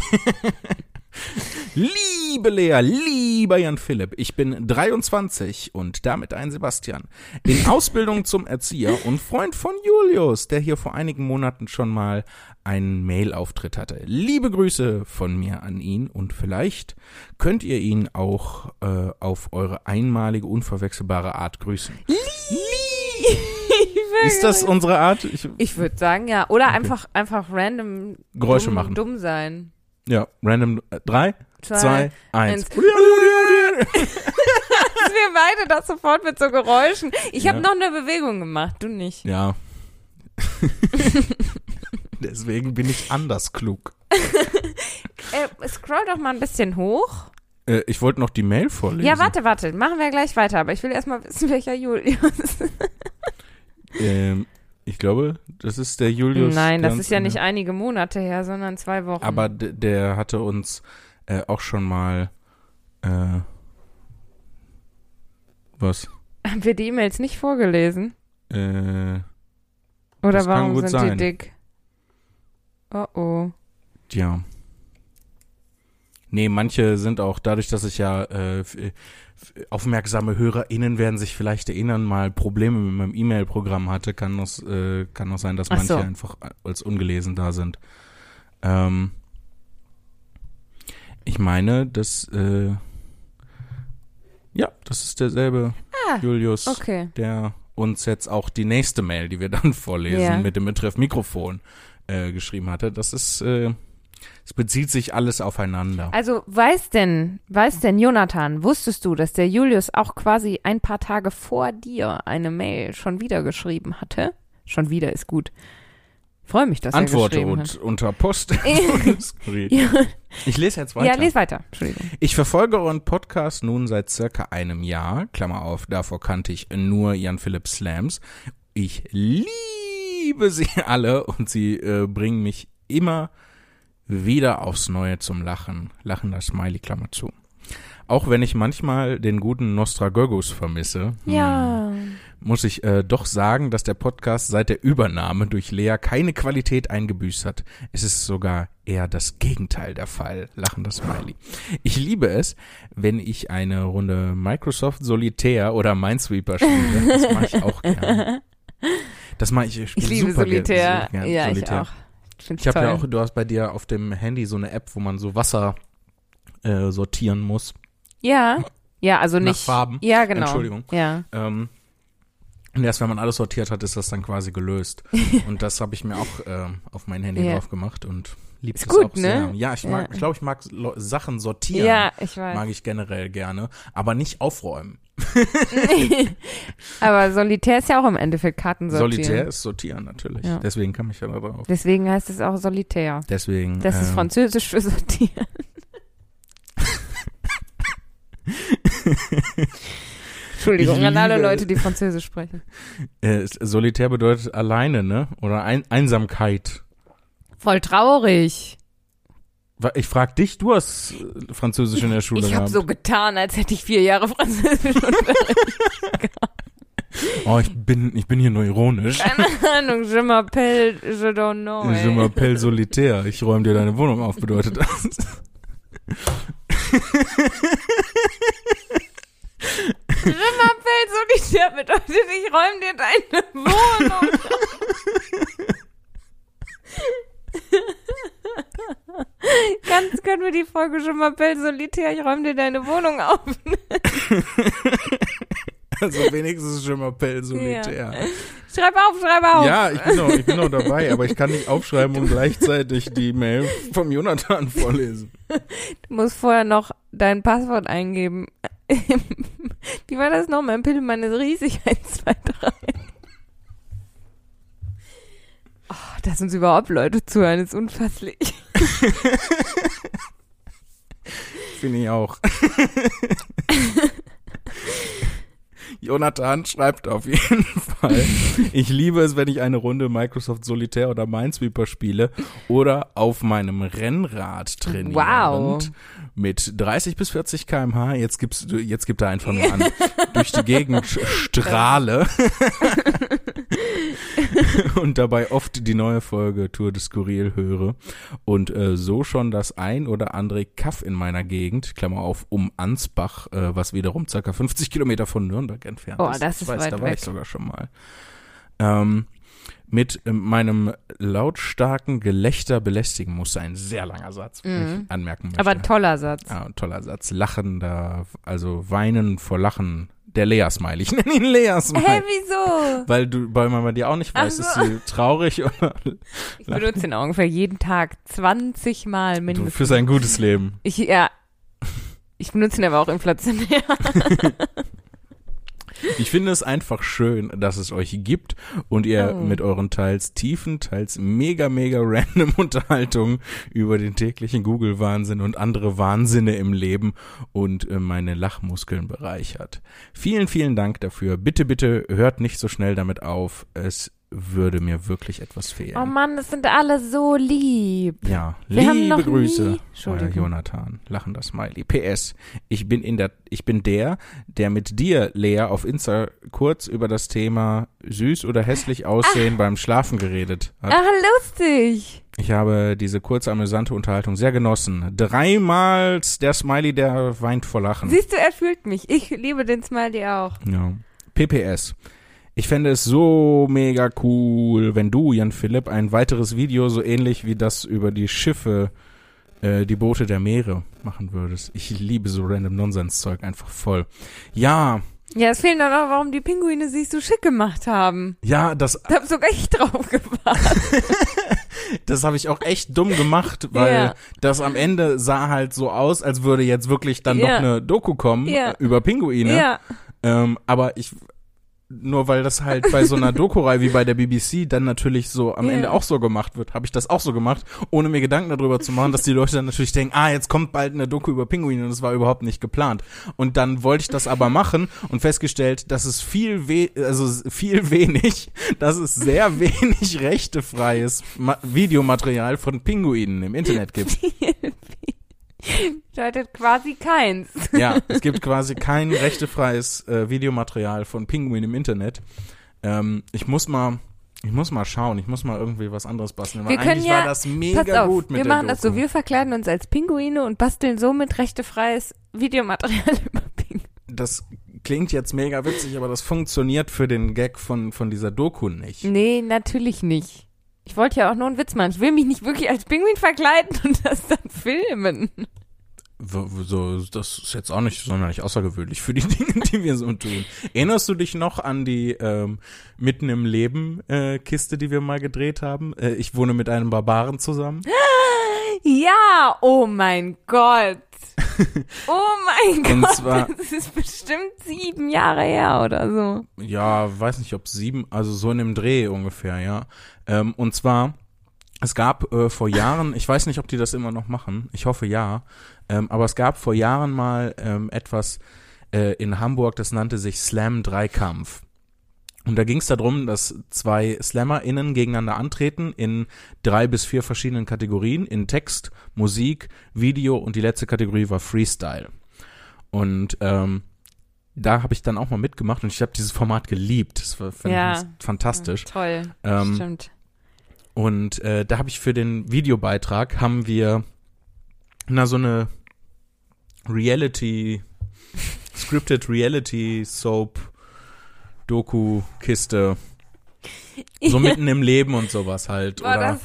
Liebe Lea, lieber Jan Philipp, ich bin 23 und damit ein Sebastian. In Ausbildung zum Erzieher und Freund von Julius, der hier vor einigen Monaten schon mal einen Mail-Auftritt hatte. Liebe Grüße von mir an ihn und vielleicht könnt ihr ihn auch äh, auf eure einmalige, unverwechselbare Art grüßen. Ist das unsere Art? Ich, Ich würde sagen, ja. Oder Okay. einfach, einfach random Geräusche dumm, machen. dumm sein. Ja, random. Äh, drei, zwei, eins. eins. wir beide das sofort mit so Geräuschen. Ich habe Ja. noch eine Bewegung gemacht, du nicht. Ja. Deswegen bin ich anders klug. Äh, scroll doch mal ein bisschen hoch. Äh, ich wollte noch die Mail vorlesen. Ja, warte, warte. Machen wir gleich weiter. Aber ich will erstmal wissen, welcher Julius. Ähm, ich glaube, das ist der Julius. Nein, das ist ja nicht einige Monate her, sondern zwei Wochen. Aber der hatte uns äh, auch schon mal. Äh, was? haben wir die E-Mails nicht vorgelesen? Äh, Oder Das kann warum gut sind sein. die dick? Oh oh. ja. Nee, manche sind auch dadurch, dass ich ja äh, f- aufmerksame HörerInnen werden sich vielleicht erinnern, mal Probleme mit meinem E-Mail-Programm hatte, kann das, äh, kann auch sein, dass Ach manche so. einfach als ungelesen da sind. Ähm, ich meine, dass äh, ja, das ist derselbe Ah, Julius, Okay. der uns jetzt auch die nächste Mail, die wir dann vorlesen, Ja. mit dem Betreff Mikrofon äh, geschrieben hatte. Das ist, äh, es bezieht sich alles aufeinander. Also weiß denn, weiß denn Jonathan, wusstest du, dass der Julius auch quasi ein paar Tage vor dir eine Mail schon wieder geschrieben hatte? Schon wieder ist gut. Ich freue mich, dass Antworte er geschrieben und unter Post. hat. ja, ich lese jetzt weiter. ja, les weiter. Entschuldigung. Ich verfolge euren Podcast nun seit circa einem Jahr. Klammer auf, davor kannte ich nur Jan-Philipp Slams. Ich liebe sie alle und sie äh, bringen mich immer wieder aufs Neue zum Lachen. Lachender Smiley, Klammer zu. Auch wenn ich manchmal den guten Nostragogos vermisse, hm, Ja. muss ich äh, doch sagen, dass der Podcast seit der Übernahme durch Lea keine Qualität eingebüßt hat. Es ist sogar eher das Gegenteil der Fall. Lachender Smiley. Ich liebe es, wenn ich eine Runde Microsoft Solitär oder Minesweeper spiele. Das mache ich auch gerne. Das mache ich. Ich spiele liebe super Solitär. so gern ja, Solitär. ich auch. Ich, Ich habe ja auch, du hast bei dir auf dem Handy so eine App, wo man so Wasser äh, sortieren muss. Ja. Ja, also Nach nicht. Farben. Ja, genau. Entschuldigung. Ja. Ähm, und erst wenn man alles sortiert hat, ist das dann quasi gelöst. und das habe ich mir auch ähm, auf mein Handy Ja. drauf gemacht und liebe es gut, auch sehr. ne? Ja, ich mag, Ja. ich glaube, ich mag Sachen sortieren. Ja, ich weiß. Mag ich generell gerne, aber nicht aufräumen. Aber Solitär ist ja auch im Endeffekt Karten sortieren. Solitär ist sortieren natürlich. Ja. Deswegen kam ich ja da drauf. Deswegen heißt es auch Solitär. Deswegen. Das ist ähm, französisch für sortieren. Entschuldigung an alle Leute, die Französisch sprechen. äh, Solitär bedeutet alleine, ne? Oder ein Einsamkeit. Voll traurig. Ich frag dich, du hast Französisch in der Schule Ich habe so getan, als hätte ich vier Jahre Französisch Unterricht. oh, ich bin, ich bin hier nur ironisch. Keine Ahnung, je m'appelle, je don't know. Je m'appelle Solitär. Ich räume dir deine Wohnung auf, bedeutet das. Je m'appelle Solitär bedeutet, ich räume dir deine Wohnung. Ganz Folge Je m'appelle Solitär, ich räume dir deine Wohnung auf. Also wenigstens Je m'appelle Solitär. Schreib auf, schreib auf. Ja, ich bin, noch, ich bin noch dabei, aber ich kann nicht aufschreiben und gleichzeitig die Mail vom Jonathan vorlesen. Du musst vorher noch dein Passwort eingeben. Wie war das noch? Mein Pillemann ist riesig. 1, 2, 3. dass uns überhaupt Leute zuhören, ist unfasslich. Finde ich auch. Jonathan schreibt auf jeden Fall, ich liebe es, wenn ich eine Runde Microsoft Solitär oder Minesweeper spiele oder auf meinem Rennrad trainierend Wow. mit 30 bis 40 kmh, jetzt gibst du, jetzt gibt er einfach nur an, durch die Gegend strahle. Und dabei oft die neue Folge Tour de Skurril höre. Und äh, so schon das ein oder andere Kaff in meiner Gegend, Klammer auf, um Ansbach, äh, was wiederum circa 50 Kilometer von Nürnberg entfernt Oh, ist. das Ich ist weiß, weit da war weg. ich sogar schon mal. Ähm, mit ähm, meinem lautstarken Gelächter belästigen musste. Ein sehr langer Satz, Mhm. ich anmerken möchte. Aber ein toller Satz. Ja, ein toller Satz. Lachen da, also weinen vor Lachen. Der Lea-Smiley. Ich nenne ihn Lea-Smiley. Hä, wieso? Weil du, weil man bei dir auch nicht weiß, ist so. sie traurig oder Ich benutze den ungefähr jeden Tag 20 Mal du, mindestens. für sein gutes Leben. Ich, ja. Ich benutze ihn aber auch inflationär. Ich finde es einfach schön, dass es euch gibt und ihr Oh. mit euren teils tiefen, teils mega, mega random Unterhaltungen über den täglichen Google-Wahnsinn und andere Wahnsinne im Leben und äh, meine Lachmuskeln bereichert. Vielen, vielen Dank dafür. Bitte, bitte hört nicht so schnell damit auf. Es würde mir wirklich etwas fehlen. Oh Mann, das sind alle so lieb. Ja, Wir liebe noch Grüße, euer. Jonathan, lachender Smiley. PS, ich bin in der, ich bin der, der mit dir, Lea, auf Insta kurz über das Thema süß oder hässlich aussehen beim Schlafen geredet hat. Ach, lustig. Ich habe diese kurze amüsante Unterhaltung sehr genossen. Dreimal der Smiley, der weint vor Lachen. Siehst du, er fühlt mich. Ich liebe den Smiley auch. Ja. PPS. Ich fände es so mega cool, wenn du, Jan Philipp, ein weiteres Video so ähnlich wie das über die Schiffe, äh, die Boote der Meere machen würdest. Ich liebe so random Nonsenszeug einfach voll. Ja, Ja, es fehlt noch, warum die Pinguine sich so schick gemacht haben. ja, das, Ich hab sogar ich drauf gewartet. das habe ich auch echt dumm gemacht, weil Ja. das am Ende sah halt so aus, als würde jetzt wirklich dann Ja. noch eine Doku kommen Ja. über Pinguine. Ja. Ähm, aber ich, nur weil das halt bei so einer Doku-Reihe wie bei der BBC dann natürlich so am Ja. Ende auch so gemacht wird, habe ich das auch so gemacht, ohne mir Gedanken darüber zu machen, dass die Leute dann natürlich denken, ah, jetzt kommt bald eine Doku über Pinguine und das war überhaupt nicht geplant. Und dann wollte ich das aber machen und festgestellt, dass es viel we also viel wenig, dass es sehr wenig rechtefreies Ma Videomaterial von Pinguinen im Internet gibt. Bedeutet quasi keins. Ja, es gibt quasi kein rechtefreies äh, Videomaterial von Pinguin im Internet. Ähm, ich muss mal, ich muss mal schauen, ich muss mal irgendwie was anderes basteln. Wir können eigentlich ja- war das Pass mega auf, gut mit wir machen das so, wir verkleiden uns als Pinguine und basteln somit rechtefreies Videomaterial über Pinguine. Das klingt jetzt mega witzig, aber das funktioniert für den Gag von, von dieser Doku nicht. Nee, natürlich nicht. Ich wollte ja auch nur einen Witz machen. Ich will mich nicht wirklich als Pinguin verkleiden und das dann filmen. So, das ist jetzt auch nicht sonderlich außergewöhnlich für die Dinge, die wir so tun. Erinnerst du dich noch an die ähm, Mitten im Leben äh, Kiste, die wir mal gedreht haben? Äh, ich wohne mit einem Barbaren zusammen. Ja, oh mein Gott. Oh mein Und Gott, zwar- das ist bestimmt sieben Jahre her oder so. Ja, weiß nicht, ob sieben, also so in dem Dreh ungefähr, ja. Ähm, und zwar, es gab äh, vor Jahren, ich weiß nicht, ob die das immer noch machen, ich hoffe ja, ähm, aber es gab vor Jahren mal ähm, etwas äh, in Hamburg, das nannte sich Slam Dreikampf. Und da ging es darum, dass zwei SlammerInnen gegeneinander antreten in drei bis vier verschiedenen Kategorien, in Text, Musik, Video und die letzte Kategorie war Freestyle. Und ähm, da habe ich dann auch mal mitgemacht und ich habe dieses Format geliebt. Das war Ja. ich fantastisch. Toll, Ähm, stimmt. Und äh, da habe ich für den Videobeitrag haben wir na so eine Reality scripted Reality Soap Doku Kiste so mitten im Leben und sowas halt Boah, oder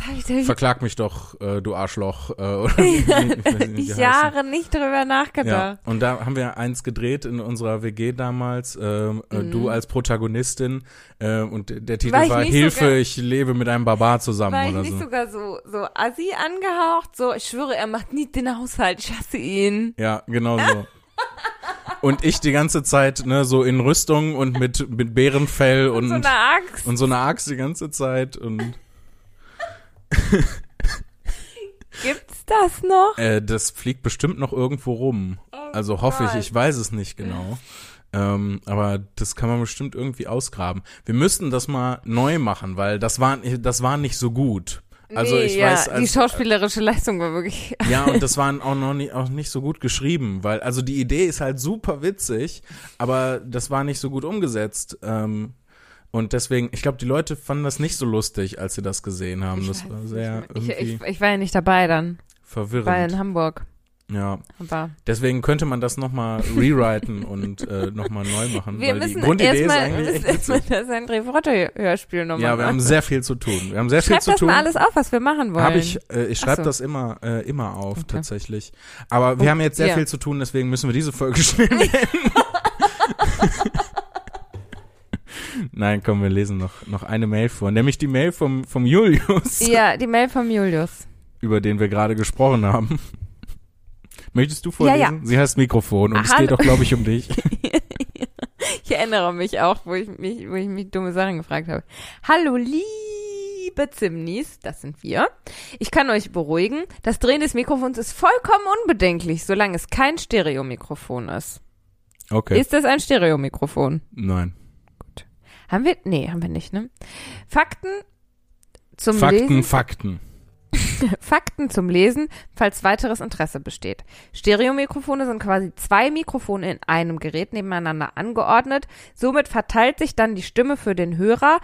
verklag mich doch äh, du Arschloch äh, oder ich. Jahre nicht drüber Ja, nachgedacht. und da haben wir eins gedreht in unserer WG damals, ähm, äh, Mhm. du als Protagonistin äh, und der Titel War ich war Hilfe, sogar- ich lebe mit einem Barbar zusammen War ich oder nicht so. sogar so, so assi angehaucht? So, ich schwöre, er macht nie den Haushalt, ich hasse ihn. Ja, genau so. Und ich die ganze Zeit, ne, so in Rüstung und mit, mit Bärenfell und, so eine Axt. und so eine Axt die ganze Zeit und Gibt's das noch? Äh, das fliegt bestimmt noch irgendwo rum. Also hoffe ich, Gott. ich weiß es nicht genau. Ähm, aber das kann man bestimmt irgendwie ausgraben. Wir müssten das mal neu machen, weil das war, das war nicht so gut. Also nee, ich ja, weiß, die als, schauspielerische Leistung war wirklich. ja, und das waren auch noch nicht, auch nicht so gut geschrieben, weil, also die Idee ist halt super witzig, aber das war nicht so gut umgesetzt. Ähm, und deswegen, ich glaube, die Leute fanden das nicht so lustig, als sie das gesehen haben. Ich das war sehr ich, ich, ich war ja nicht dabei dann. Ich war verwirrend. in Hamburg. Ja, Aber deswegen könnte man das nochmal rewriten und äh, nochmal neu machen, wir weil die müssen Grundidee ist erstmal eigentlich echt erstmal witzig. das André Frotte Hörspiel nochmal Ja, wir haben sehr viel zu tun. Wir haben sehr viel Schreib zu das tun. mal alles auf, was wir machen wollen. Habe ich, äh, ich schreibe so. das immer, äh, immer auf, Okay. tatsächlich. Aber wir Oh, haben jetzt sehr ja. viel zu tun, deswegen müssen wir diese Folge schnell beenden. Nein, komm, wir lesen noch, noch eine Mail vor. Nämlich die Mail vom, vom Julius, Ja, die Mail vom Julius. über den wir gerade gesprochen haben. Möchtest du vorlesen? Ja, ja. Sie heißt Mikrofon und Ah, es geht doch, glaube ich, um dich. Ich erinnere mich auch, wo ich mich, wo ich mich dumme Sachen gefragt habe. Hallo, liebe Zimnis, das sind wir. Ich kann euch beruhigen, das Drehen des Mikrofons ist vollkommen unbedenklich, solange es kein Stereomikrofon ist. Okay. Ist das ein Stereomikrofon? Nein. Haben wir? Nee, haben wir nicht, ne? Fakten zum Fakten, Lesen. Fakten. Fakten zum Lesen, falls weiteres Interesse besteht. Stereomikrofone sind quasi zwei Mikrofone in einem Gerät nebeneinander angeordnet. Somit verteilt sich dann die Stimme für den Hörer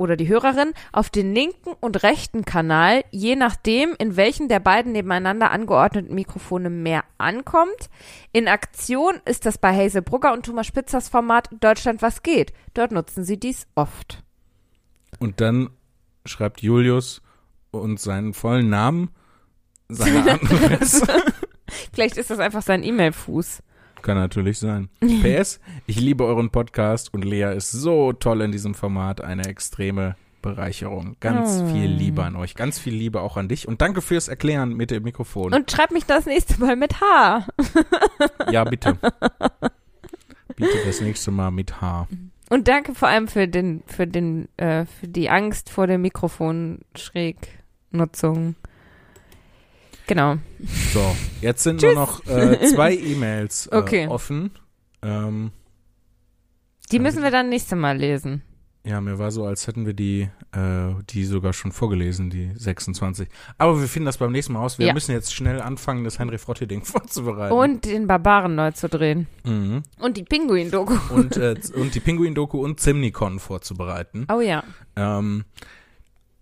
oder die Hörerin auf den linken und rechten Kanal, je nachdem, in welchem der beiden nebeneinander angeordneten Mikrofone mehr ankommt. In Aktion ist das bei Hazel Brugger und Thomas Spitzers Format Deutschland was geht. Dort nutzen sie dies oft. Und dann schreibt Julius und seinen vollen Namen, seine Adresse. Vielleicht ist das einfach sein E-Mail-Fuß. Kann natürlich sein. PS, ich liebe euren Podcast und Lea ist so toll in diesem Format. Eine extreme Bereicherung. Ganz Oh. viel Liebe an euch. Ganz viel Liebe auch an dich. Und danke fürs Erklären mit dem Mikrofon. Und schreib mich das nächste Mal mit H. ja, bitte. bitte das nächste Mal mit H. Und danke vor allem für den, für den, äh, für die Angst vor der Mikrofonschrägnutzung. Genau. So, jetzt sind nur noch äh, zwei E-Mails äh, Okay. offen. Ähm, Die müssen wir dann nächste Mal lesen. ja, mir war so, als hätten wir die, äh, die sogar schon vorgelesen, die 26. Aber wir finden das beim nächsten Mal aus. Wir Ja. müssen jetzt schnell anfangen, das Henry Frotte-Ding vorzubereiten. Und den Barbaren neu zu drehen. Mhm. Und die Pinguin-Doku. und, äh, und die Pinguin-Doku und Zimnikon vorzubereiten. Oh ja. Ähm,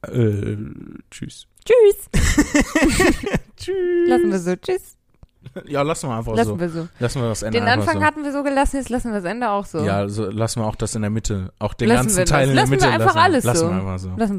äh, tschüss. Tschüss. Tschüss. Lassen wir so. Tschüss. Ja, lassen wir einfach Lassen so. wir so. Lassen wir das Ende Den Anfang so. hatten wir so gelassen, jetzt lassen wir das Ende auch so. Ja, also lassen wir auch das in der Mitte. Auch den Lassen ganzen wir das. Teil in der Lassen wir Mitte einfach lassen. alles lassen so. wir einfach so. Lassen